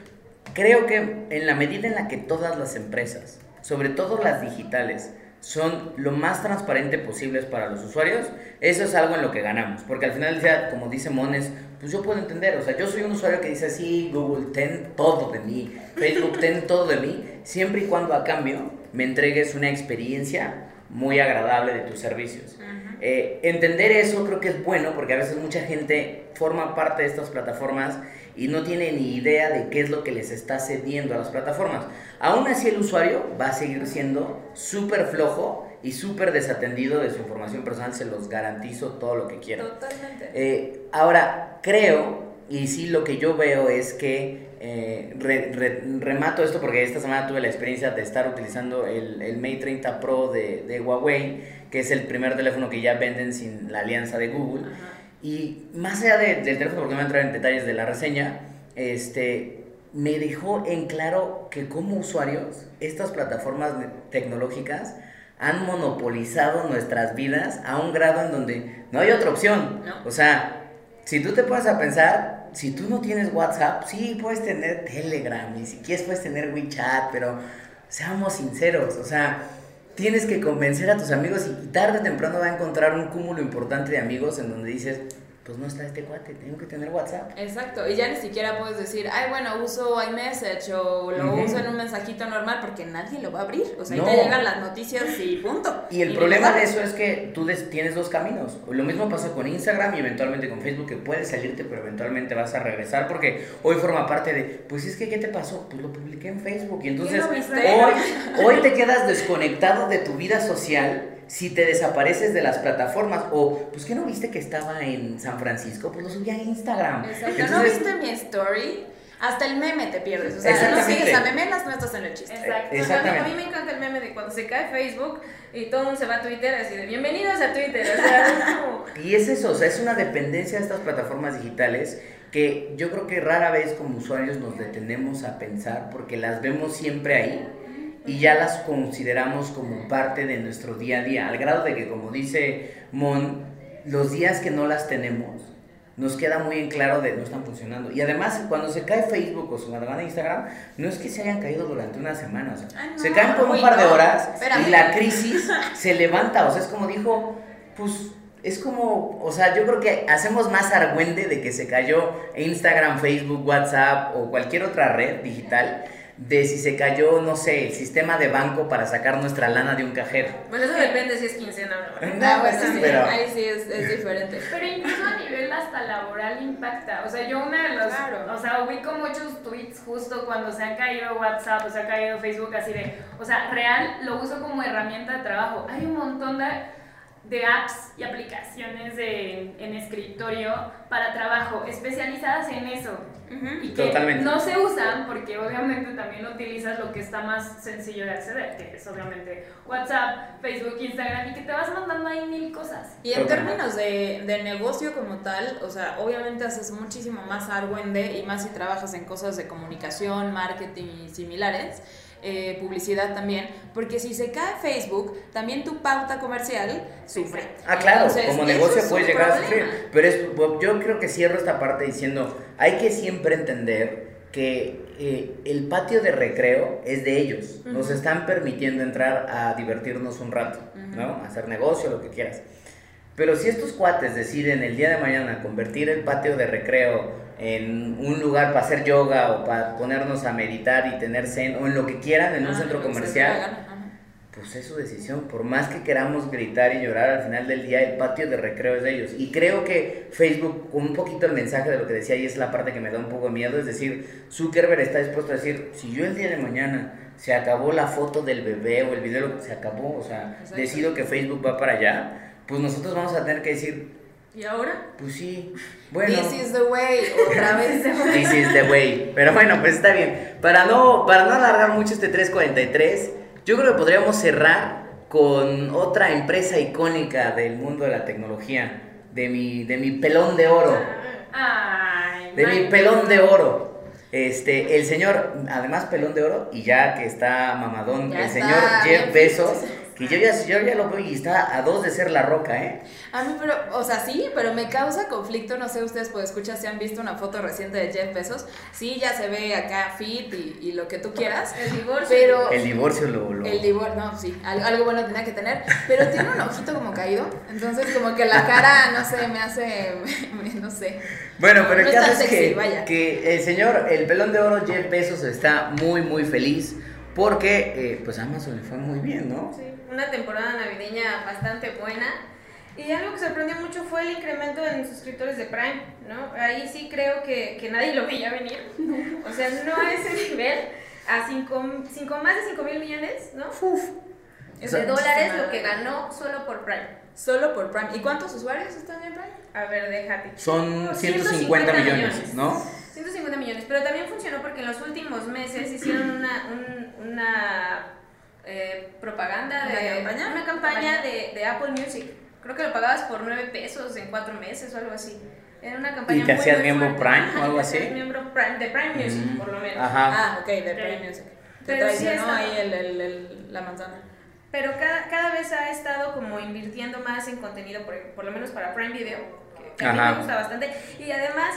creo que en la medida en la que todas las empresas, sobre todo las digitales, son lo más transparente posibles para los usuarios, eso es algo en lo que ganamos. Porque al final como dice Mones, pues yo puedo entender, o sea, yo soy un usuario que dice así, Google, ten todo de mí, Facebook, ten todo de mí, siempre y cuando a cambio me entregues una experiencia muy agradable de tus servicios. Eh, entender eso creo que es bueno porque a veces mucha gente forma parte de estas plataformas y no tiene ni idea de qué es lo que les está cediendo a las plataformas. Aún así el usuario va a seguir siendo súper flojo y súper desatendido de su información personal, se los garantizo todo lo que quieran. Totalmente. Eh, ahora, creo, y sí lo que yo veo es que eh, re- re- remato esto porque esta semana tuve la experiencia de estar utilizando el, el Mate 30 Pro de, de Huawei, que es el primer teléfono que ya venden sin la alianza de Google. Y más allá de- del teléfono, porque no voy a entrar en detalles de la reseña, este, me dejó en claro que como usuarios, estas plataformas tecnológicas han monopolizado nuestras vidas a un grado en donde no hay otra opción. No. O sea, si tú te pones a pensar, si tú no tienes WhatsApp, sí puedes tener Telegram y si quieres puedes tener WeChat, pero seamos sinceros, o sea, tienes que convencer a tus amigos y tarde o temprano va a encontrar un cúmulo importante de amigos en donde dices, pues no está este cuate, tengo que tener WhatsApp. Exacto, y ya ni siquiera puedes decir, ay, bueno, uso iMessage o lo uso en un mensajito normal porque nadie lo va a abrir. O sea, No. ahí te llegan las noticias y punto. Y el problema de eso es que tú tienes dos caminos. Lo mismo pasa con Instagram y eventualmente con Facebook, que puedes salirte, pero eventualmente vas a regresar porque hoy forma parte de, pues es que, ¿qué te pasó? Pues lo publiqué en Facebook y entonces hoy, hoy te quedas desconectado de tu vida social si te desapareces de las plataformas o, pues que no viste que estaba en San Francisco, pues lo subí a Instagram. Exacto, ¿no Entonces, viste mi story? Hasta el meme te pierdes. O sea, no sigues a memelas, no estás en el chiste. Exacto. Exactamente. A mí me encanta el meme de cuando se cae Facebook y todo el mundo se va a Twitter así de bienvenidos a Twitter. O sea. Y es eso, o sea, es una dependencia de estas plataformas digitales que yo creo que rara vez como usuarios nos detenemos a pensar porque las vemos siempre ahí y ya las consideramos como parte de nuestro día a día, al grado de que como dice Mon, los días que no las tenemos nos queda muy en claro de no están funcionando. Y además, cuando se cae Facebook o van a Instagram, no es que se hayan caído durante una semana, o sea, Ah, no, se caen por un par de horas Espérame. y la crisis se levanta, o sea, es como dijo, pues es como, o sea, yo creo que hacemos más argüende de que se cayó Instagram, Facebook, WhatsApp o cualquier otra red digital de si se cayó, no sé, el sistema de banco para sacar nuestra lana de un cajero. Bueno, eso depende si es quincena o no. Ah, bueno, sí, pero- ahí sí es, es diferente. Pero incluso a nivel hasta laboral impacta. O sea, yo una de los. Claro. O sea, ubico muchos tweets justo cuando se ha caído WhatsApp o se ha caído Facebook, así de. O sea, real lo uso como herramienta de trabajo. Hay un montón de, de apps y aplicaciones de, en escritorio para trabajo especializadas en eso. Y que Totalmente. no se usan porque obviamente también utilizas lo que está más sencillo de acceder, que es obviamente WhatsApp, Facebook, Instagram, y que te vas mandando ahí mil cosas. Y en términos de, de negocio como tal, o sea, obviamente haces muchísimo más argüende y más si trabajas en cosas de comunicación, marketing y similares, eh, publicidad también, porque si se cae Facebook, también tu pauta comercial sufre. Ah, claro, Entonces, como negocio puedes llegar a problema. sufrir. Pero es, yo creo que cierro esta parte diciendo, hay que siempre entender que eh, el patio de recreo es de ellos. Nos están permitiendo entrar a divertirnos un rato, ¿no? A hacer negocio, lo que quieras. Pero si estos cuates deciden el día de mañana convertir el patio de recreo en un lugar para hacer yoga o para ponernos a meditar y tener zen o en lo que quieran en un centro comercial, pues es su decisión. Por más que queramos gritar y llorar, al final del día el patio de recreo es de ellos. Y creo que Facebook, con un poquito el mensaje de lo que decía, y es la parte que me da un poco de miedo, es decir, Zuckerberg está dispuesto a decir, si yo el día de mañana se acabó la foto del bebé o el video, se acabó, o sea, Exacto. decido que Facebook va para allá, pues nosotros vamos a tener que decir, ¿Y ahora? pues sí, bueno. This is the way, otra vez. This is the way. Pero bueno, pues está bien. Para no, para no alargar mucho este 343, yo creo que podríamos cerrar con otra empresa icónica del mundo de la tecnología. De mi, de mi pelón de oro. Ay, De mi pelón de oro. Este, el señor, además pelón de oro, y ya que está mamadón, Ya el está señor Jeff. Bezos, que yo ya, yo ya lo veo y está a dos de ser la roca, ¿eh? A mí, pero, o sea, sí, pero me causa conflicto. No sé, ustedes, pues, escuchar si han visto una foto reciente de Jeff Bezos. Sí, ya se ve acá fit y, y lo que tú quieras. El divorcio. Pero. El divorcio lo... lo- El divorcio, no, sí, algo, algo bueno tenía que tener, pero tiene un ojito como caído, entonces como que la cara, no sé, me hace, no sé. Bueno, pero No el es caso es sexy, que, vaya. que el señor, el pelón de oro Jeff Bezos está muy, muy feliz porque eh, pues a Amazon le fue muy bien, ¿no? Sí, una temporada navideña bastante buena. Y algo que sorprendió mucho fue el incremento en suscriptores de Prime, ¿no? Ahí sí creo que, que nadie lo veía venir. O sea, no a ese nivel, a cinco, cinco- más de 5 mil millones, ¿no? O sea, de dólares lo que ganó solo por Prime. Solo por Prime. ¿Y cuántos usuarios están en Prime? A ver, déjate. Son 150 millones, ¿no? 150 millones, pero también funcionó porque en los últimos meses hicieron una, un- una eh, propaganda de ¿Una campaña? una campaña de, de Apple Music. Creo que lo pagabas por 9 pesos en 4 meses o algo así. Era una campaña ¿Y te muy, hacías muy miembro fuerte. Prime o algo así? miembro Prime, de Prime Music, Mm, por lo menos. Ajá. Ah, ok, de Sí. Prime Music. Te Pero sí está- ahí el, el- el- la manzana. Pero cada, cada vez ha estado como invirtiendo más en contenido, por, por lo menos para Prime Video, que, que a mí Ajá. me gusta bastante. Y además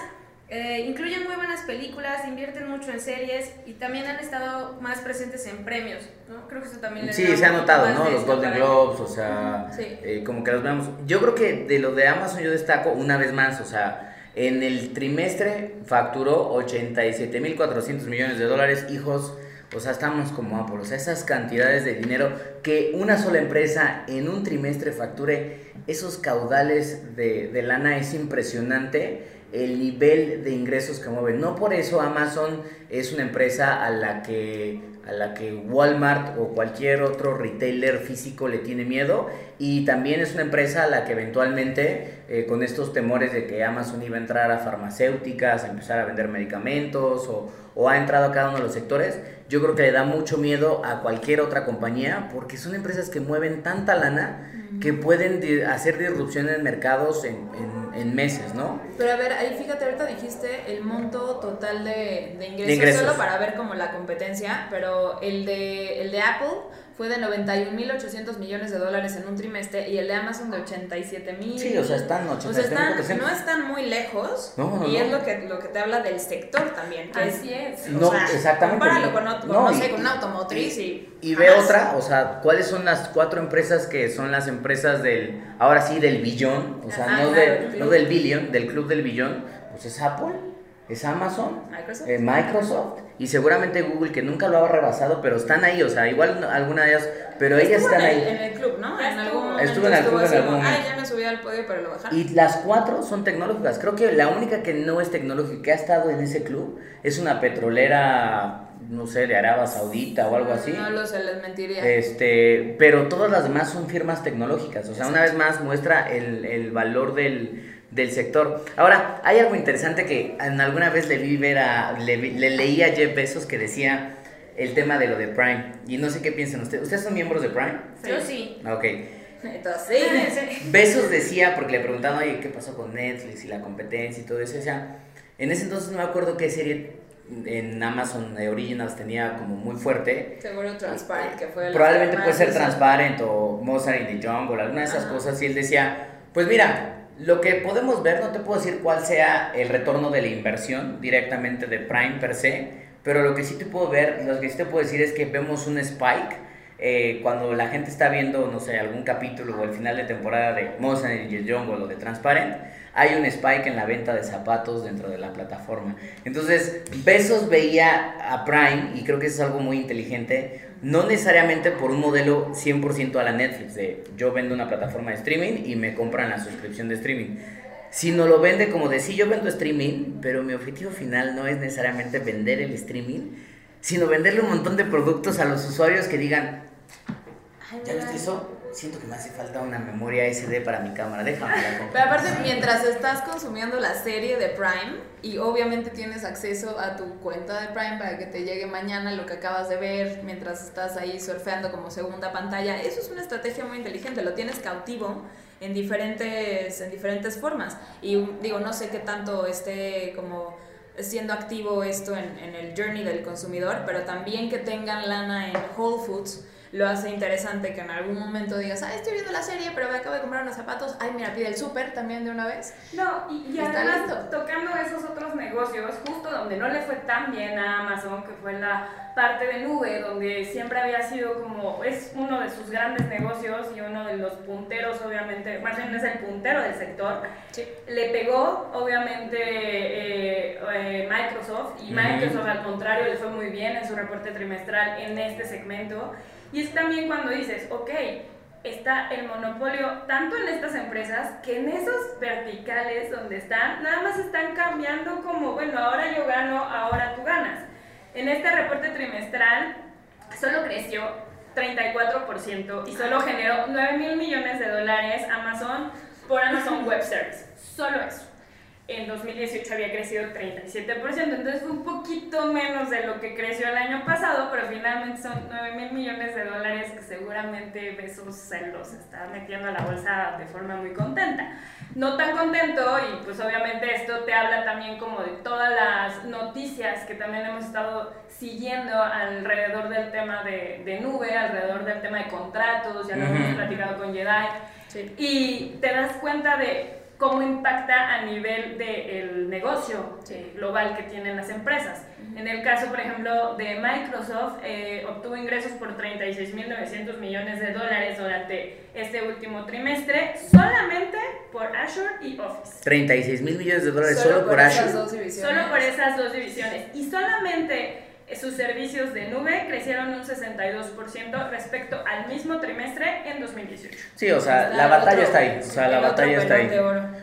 eh, incluyen muy buenas películas, invierten mucho en series y también han estado más presentes en premios, ¿no? Creo que eso también les Sí, se ha notado, ¿no? Los Golden. Globes, o sea, Sí. eh, como que los vemos. Yo creo que de lo de Amazon yo destaco una vez más, o sea, en el trimestre facturó 87.400 millones de dólares, hijos. O sea, estamos como Apple, o sea, esas cantidades de dinero que una sola empresa en un trimestre facture esos caudales de, de lana es impresionante el nivel de ingresos que mueve. No por eso Amazon es una empresa a la que a la que Walmart o cualquier otro retailer físico le tiene miedo y también es una empresa a la que eventualmente eh, con estos temores de que Amazon iba a entrar a farmacéuticas, a empezar a vender medicamentos o ha entrado a cada uno de los sectores, yo creo que le da mucho miedo a cualquier otra compañía porque son empresas que mueven tanta lana que pueden di- hacer disrupción en mercados en, en- en meses, ¿no? Pero a ver, ahí fíjate, ahorita dijiste el monto total de, de ingresos, De ingresos. solo para ver como la competencia, pero el de, el de Apple fue de 91.800 millones de dólares en un trimestre y el de Amazon de 87.000. Sí, o sea, están O sea, están, 87.400. no están muy lejos No, no, y no. es lo que, lo que te habla del sector también. que Así es. No, o sea, exactamente. Compáralo con, con, No, no, sé, y- con una automotriz y... Y ve otra, o sea, ¿cuáles son las cuatro empresas que son las empresas del, ahora sí, del billón? O sea, no, claro, del, del no del billion, del club del billón, pues es Apple, es Amazon, Microsoft. eh, Microsoft y seguramente Google, que nunca lo ha rebasado, pero están ahí, o sea, igual no- alguna de ellas, pero ellas están en el, ahí. en el club, ¿no? Ah, En estuvo. algún momento Estuvo en el club en algún momento. Ay, ya me subí al podio, pero lo bajaron. Y las cuatro son tecnológicas. Creo que la única que no es tecnológica que ha estado en ese club es una petrolera, no sé, de Arabia Saudita o algo así. No lo sé, les mentiría. Este, pero todas las demás son firmas tecnológicas. O sea, una vez más muestra el, el valor del, del sector. Ahora, hay algo interesante que en alguna vez le vi ver a, le, le leí a Jeff Bezos que decía el tema de lo de Prime. Y no sé qué piensan ustedes. ¿Ustedes son miembros de Prime? Yo sí. Ok. Entonces, sí. Besos decía, porque le preguntaban, oye, ¿qué pasó con Netflix y la competencia y todo eso? O sea, en ese entonces no me acuerdo qué serie en Amazon de Originals tenía como muy fuerte. Seguro Transparent, que fue la Probablemente puede ser. Transparent o Mozart in the Jungle, alguna de esas Ajá. cosas. Y él decía, pues mira, lo que podemos ver, no te puedo decir cuál sea el retorno de la inversión directamente de Prime per se, pero lo que sí te puedo ver, lo que sí te puedo decir es que vemos un spike eh, cuando la gente está viendo, no sé, algún capítulo o el final de temporada de Mozart in the Jungle o de Transparent, hay un spike en la venta de zapatos dentro de la plataforma. Entonces, Besos veía a Prime, y creo que eso es algo muy inteligente, no necesariamente por un modelo 100% a la Netflix, de yo vendo una plataforma de streaming y me compran la suscripción de streaming, sino lo vende como de sí, yo vendo streaming, pero mi objetivo final no es necesariamente vender el streaming, sino venderle un montón de productos a los usuarios que digan, ¿ya viste eso? Siento que me hace falta una memoria SD para mi cámara, déjame la compro". Pero aparte, mientras estás consumiendo la serie de Prime y obviamente tienes acceso a tu cuenta de Prime para que te llegue mañana lo que acabas de ver mientras estás ahí surfeando como segunda pantalla, eso es una estrategia muy inteligente, lo tienes cautivo en diferentes, en diferentes formas. Y digo, no sé qué tanto esté como siendo activo esto en el journey del consumidor, pero también que tengan lana en Whole Foods lo hace interesante que en algún momento digas, ah, estoy viendo la serie, pero me acabo de comprar unos zapatos, ay, mira, pide el súper también de una vez. No, y, y además listo. tocando esos otros negocios, justo donde no le fue tan bien a Amazon, que fue la parte de nube, donde siempre había sido como, es uno de sus grandes negocios y uno de los punteros, obviamente, más bien es el puntero del sector, Sí. le pegó, obviamente, eh, eh, Microsoft, y. Microsoft al contrario le fue muy bien en su reporte trimestral en este segmento. Y es también cuando dices, ok, está el monopolio tanto en estas empresas que en esos verticales donde están, nada más están cambiando como, bueno, ahora yo gano, ahora tú ganas. En este reporte trimestral solo creció 34% y solo generó 9 mil millones de dólares Amazon por Amazon Web Services. Solo eso. En 2018 había crecido 37%, entonces fue un poquito menos de lo que creció el año pasado, pero finalmente son 9 mil millones de dólares que seguramente Besos se los está metiendo a la bolsa de forma muy contenta. No tan contento y pues obviamente esto te habla también como de todas las noticias que también hemos estado siguiendo alrededor del tema de, de nube, alrededor del tema de contratos, ya lo hemos platicado con Jedi, Sí. y te das cuenta de cómo impacta a nivel del negocio eh, global que tienen las empresas. En el caso, por ejemplo, de Microsoft, eh, obtuvo ingresos por 36.900 millones de dólares durante este último trimestre, solamente por Azure y Office. 36 mil millones de dólares solo, por esas Azure. dos divisiones. Solo por esas dos divisiones. Y solamente sus servicios de nube crecieron un 62% respecto al mismo trimestre en 2018. Sí, o sea, Está la el batalla otro- está ahí. O sea, la batalla está ahí.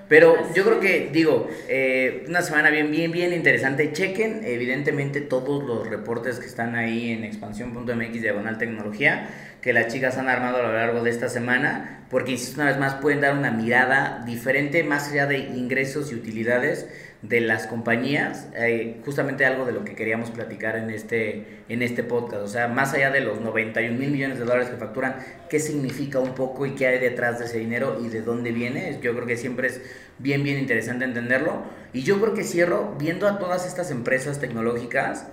Pero Así yo creo que, digo, eh, una semana bien, bien, bien interesante. Chequen, evidentemente, todos los reportes que están ahí en expansión.mx diagonal tecnología, que las chicas han armado a lo largo de esta semana, porque, insisto, una vez más, pueden dar una mirada diferente, más allá de ingresos y utilidades de las compañías, eh, justamente algo de lo que queríamos platicar en este, en este podcast. O sea, más allá de los 91 mil millones de dólares que facturan, ¿qué significa un poco y qué hay detrás de ese dinero y de dónde viene? Yo creo que siempre es bien, bien interesante entenderlo. Y yo creo que cierro viendo a todas estas empresas tecnológicas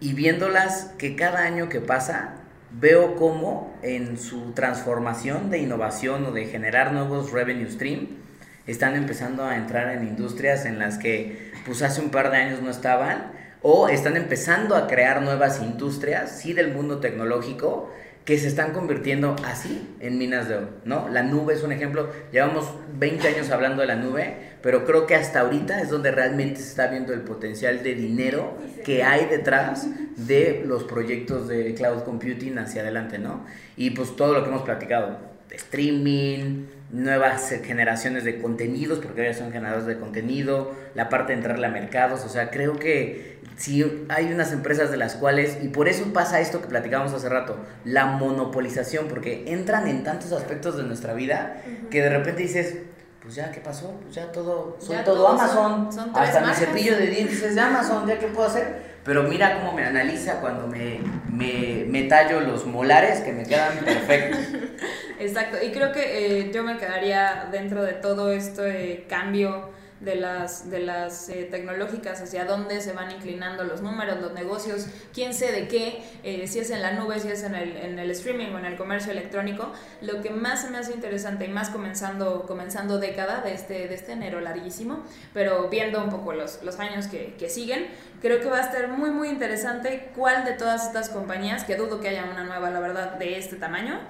y viéndolas que cada año que pasa veo cómo en su transformación de innovación o de generar nuevos revenue stream están empezando a entrar en industrias en las que pues hace un par de años no estaban o están empezando a crear nuevas industrias, sí del mundo tecnológico, que se están convirtiendo así en minas de oro, ¿no? La nube es un ejemplo, llevamos 20 años hablando de la nube, pero creo que hasta ahorita es donde realmente se está viendo el potencial de dinero que hay detrás de los proyectos de cloud computing hacia adelante, ¿no? Y pues todo lo que hemos platicado, streaming, nuevas generaciones de contenidos, porque ya son generadores de contenido, la parte de entrarle a mercados, o sea, creo que si hay unas empresas de las cuales, y por eso pasa esto que platicábamos hace rato, la monopolización, porque entran en tantos aspectos de nuestra vida que de repente dices, pues ya, ¿qué pasó? Pues ya todo, soy Ya todo Amazon, son- son tres hasta mi cepillo de dientes es de Amazon, ¿ya qué puedo hacer? Pero mira cómo me analiza cuando me, me, me tallo los molares que me quedan perfectos. Exacto, y creo que eh, yo me quedaría dentro de todo este cambio de las, de las eh, tecnológicas, hacia dónde se van inclinando los números, los negocios, quién sé de qué, eh, si es en la nube, si es en el, el streaming o en el comercio electrónico. Lo que más me hace interesante y más comenzando, comenzando década de este, de este enero larguísimo, pero viendo un poco los, los años que, que siguen, creo que va a estar muy, muy interesante cuál de todas estas compañías, que dudo que haya una nueva, la verdad, de este tamaño,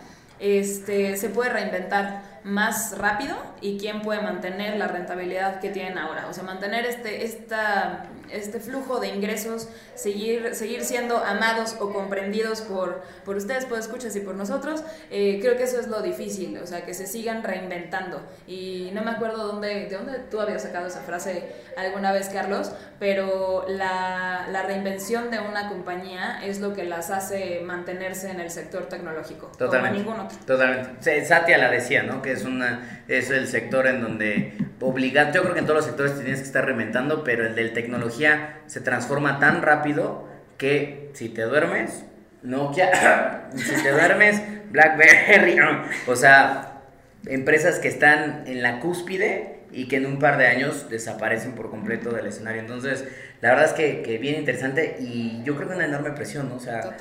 este, se puede reinventar más rápido y quién puede mantener la rentabilidad que tienen ahora. O sea, mantener este, esta, este flujo de ingresos, seguir, seguir siendo amados o comprendidos por, por ustedes, por escuchas y por nosotros. eh, creo que eso es lo difícil, o sea, que se sigan reinventando. Y no me acuerdo dónde, de dónde tú habías sacado esa frase alguna vez, Carlos, pero la, la reinvención de una compañía es lo que las hace mantenerse en el sector tecnológico, Totalmente. como ningún otro. Totalmente. Sí, Satya la decía, ¿no? Que es una es el sector en donde obliga, yo creo que en todos los sectores te tienes que estar reinventando, pero el de tecnología se transforma tan rápido que si te duermes, Nokia, si te duermes, BlackBerry, o sea, empresas que están en la cúspide y que en un par de años desaparecen por completo del escenario. Entonces, la verdad es que, que bien interesante y yo creo que una enorme presión, ¿no? O sea.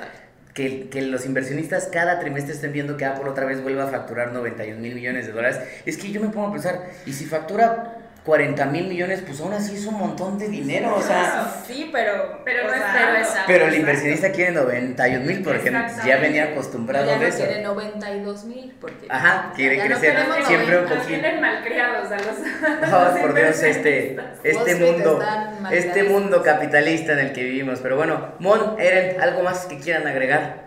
Que, los inversionistas cada trimestre estén viendo que Apple otra vez vuelva a facturar 91 mil millones de dólares. Es que yo me pongo a pensar, y si factura 40 mil millones, pues aún así es un montón de dinero, o sea... Sí, pero, Pero no sea, pero esa- Pero el Exacto. inversionista quiere 91 mil porque ya venía ya acostumbrado no de eso. quiere 92 mil porque Ajá, quiere ya no crecer queremos siempre un 90. Nos poquito. tienen malcriados a los. Ay, por Dios, este, este mundo, este mundo capitalista en el que vivimos. Pero bueno, Mon, Eren, ¿algo más que quieran agregar?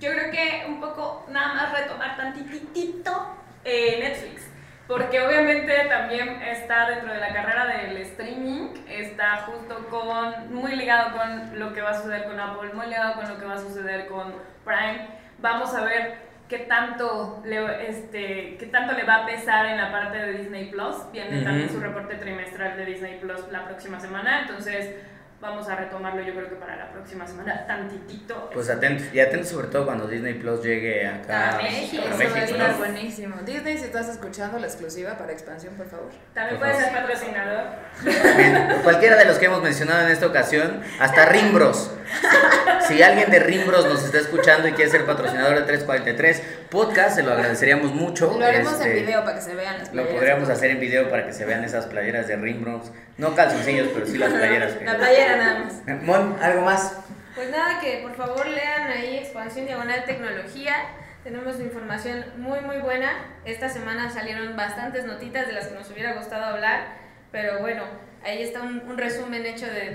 Yo creo que un poco nada más retomar tantitito eh, Netflix. Porque obviamente también está dentro de la carrera del streaming, está justo con, muy ligado con lo que va a suceder con Apple, muy ligado con lo que va a suceder con Prime. Vamos a ver qué tanto le, este, qué tanto le va a pesar en la parte de Disney Plus. Viene Ujú. también su reporte trimestral de Disney Plus la próxima semana, entonces vamos a retomarlo yo creo que para la próxima semana, tantitito. Pues atentos, y atentos sobre todo cuando Disney Plus llegue acá A México, a Eso México, va a estar ¿no? buenísimo. Disney, si estás escuchando la exclusiva para expansión, por favor. También Por puede ser patrocinador. Bien, cualquiera de los que hemos mencionado en esta ocasión, hasta Rimbros. Si alguien de Rimbros nos está escuchando y quiere ser patrocinador de 343 Podcast, se lo agradeceríamos mucho. Lo haremos Este, en video para que se vean las Lo playeras. podríamos hacer en video para que se vean esas playeras de Rimbros. No calzoncillos, pero sí las playeras. La playera nada más. Mon, ¿algo más? Pues nada, que por favor lean ahí Expansión Diagonal Tecnología. Tenemos información muy muy buena. Esta semana salieron bastantes notitas de las que nos hubiera gustado hablar, pero bueno, ahí está un, un resumen hecho de,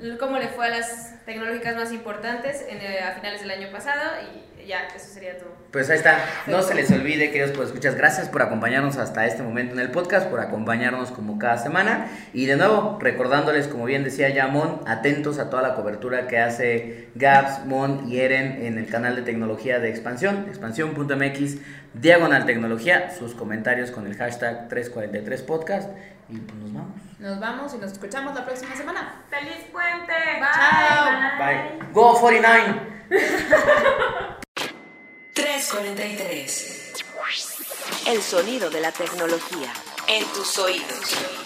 de cómo le fue a las tecnológicas más importantes en, eh, a finales del año pasado y ya, eso sería todo. Pues ahí está. No se les olvide, queridos pues escuchas, gracias por acompañarnos hasta este momento en el podcast, por acompañarnos como cada semana. Y de nuevo, recordándoles, como bien decía ya Mon, atentos a toda la cobertura que hace Gabs, Mon y Eren en el canal de tecnología de expansión, expansión.mx, diagonal tecnología, sus comentarios con el hashtag 343podcast. Y pues nos vamos. Nos vamos y nos escuchamos la próxima semana. ¡Feliz puente! Chao. Bye. Go 49. 343. El sonido de la tecnología en tus oídos.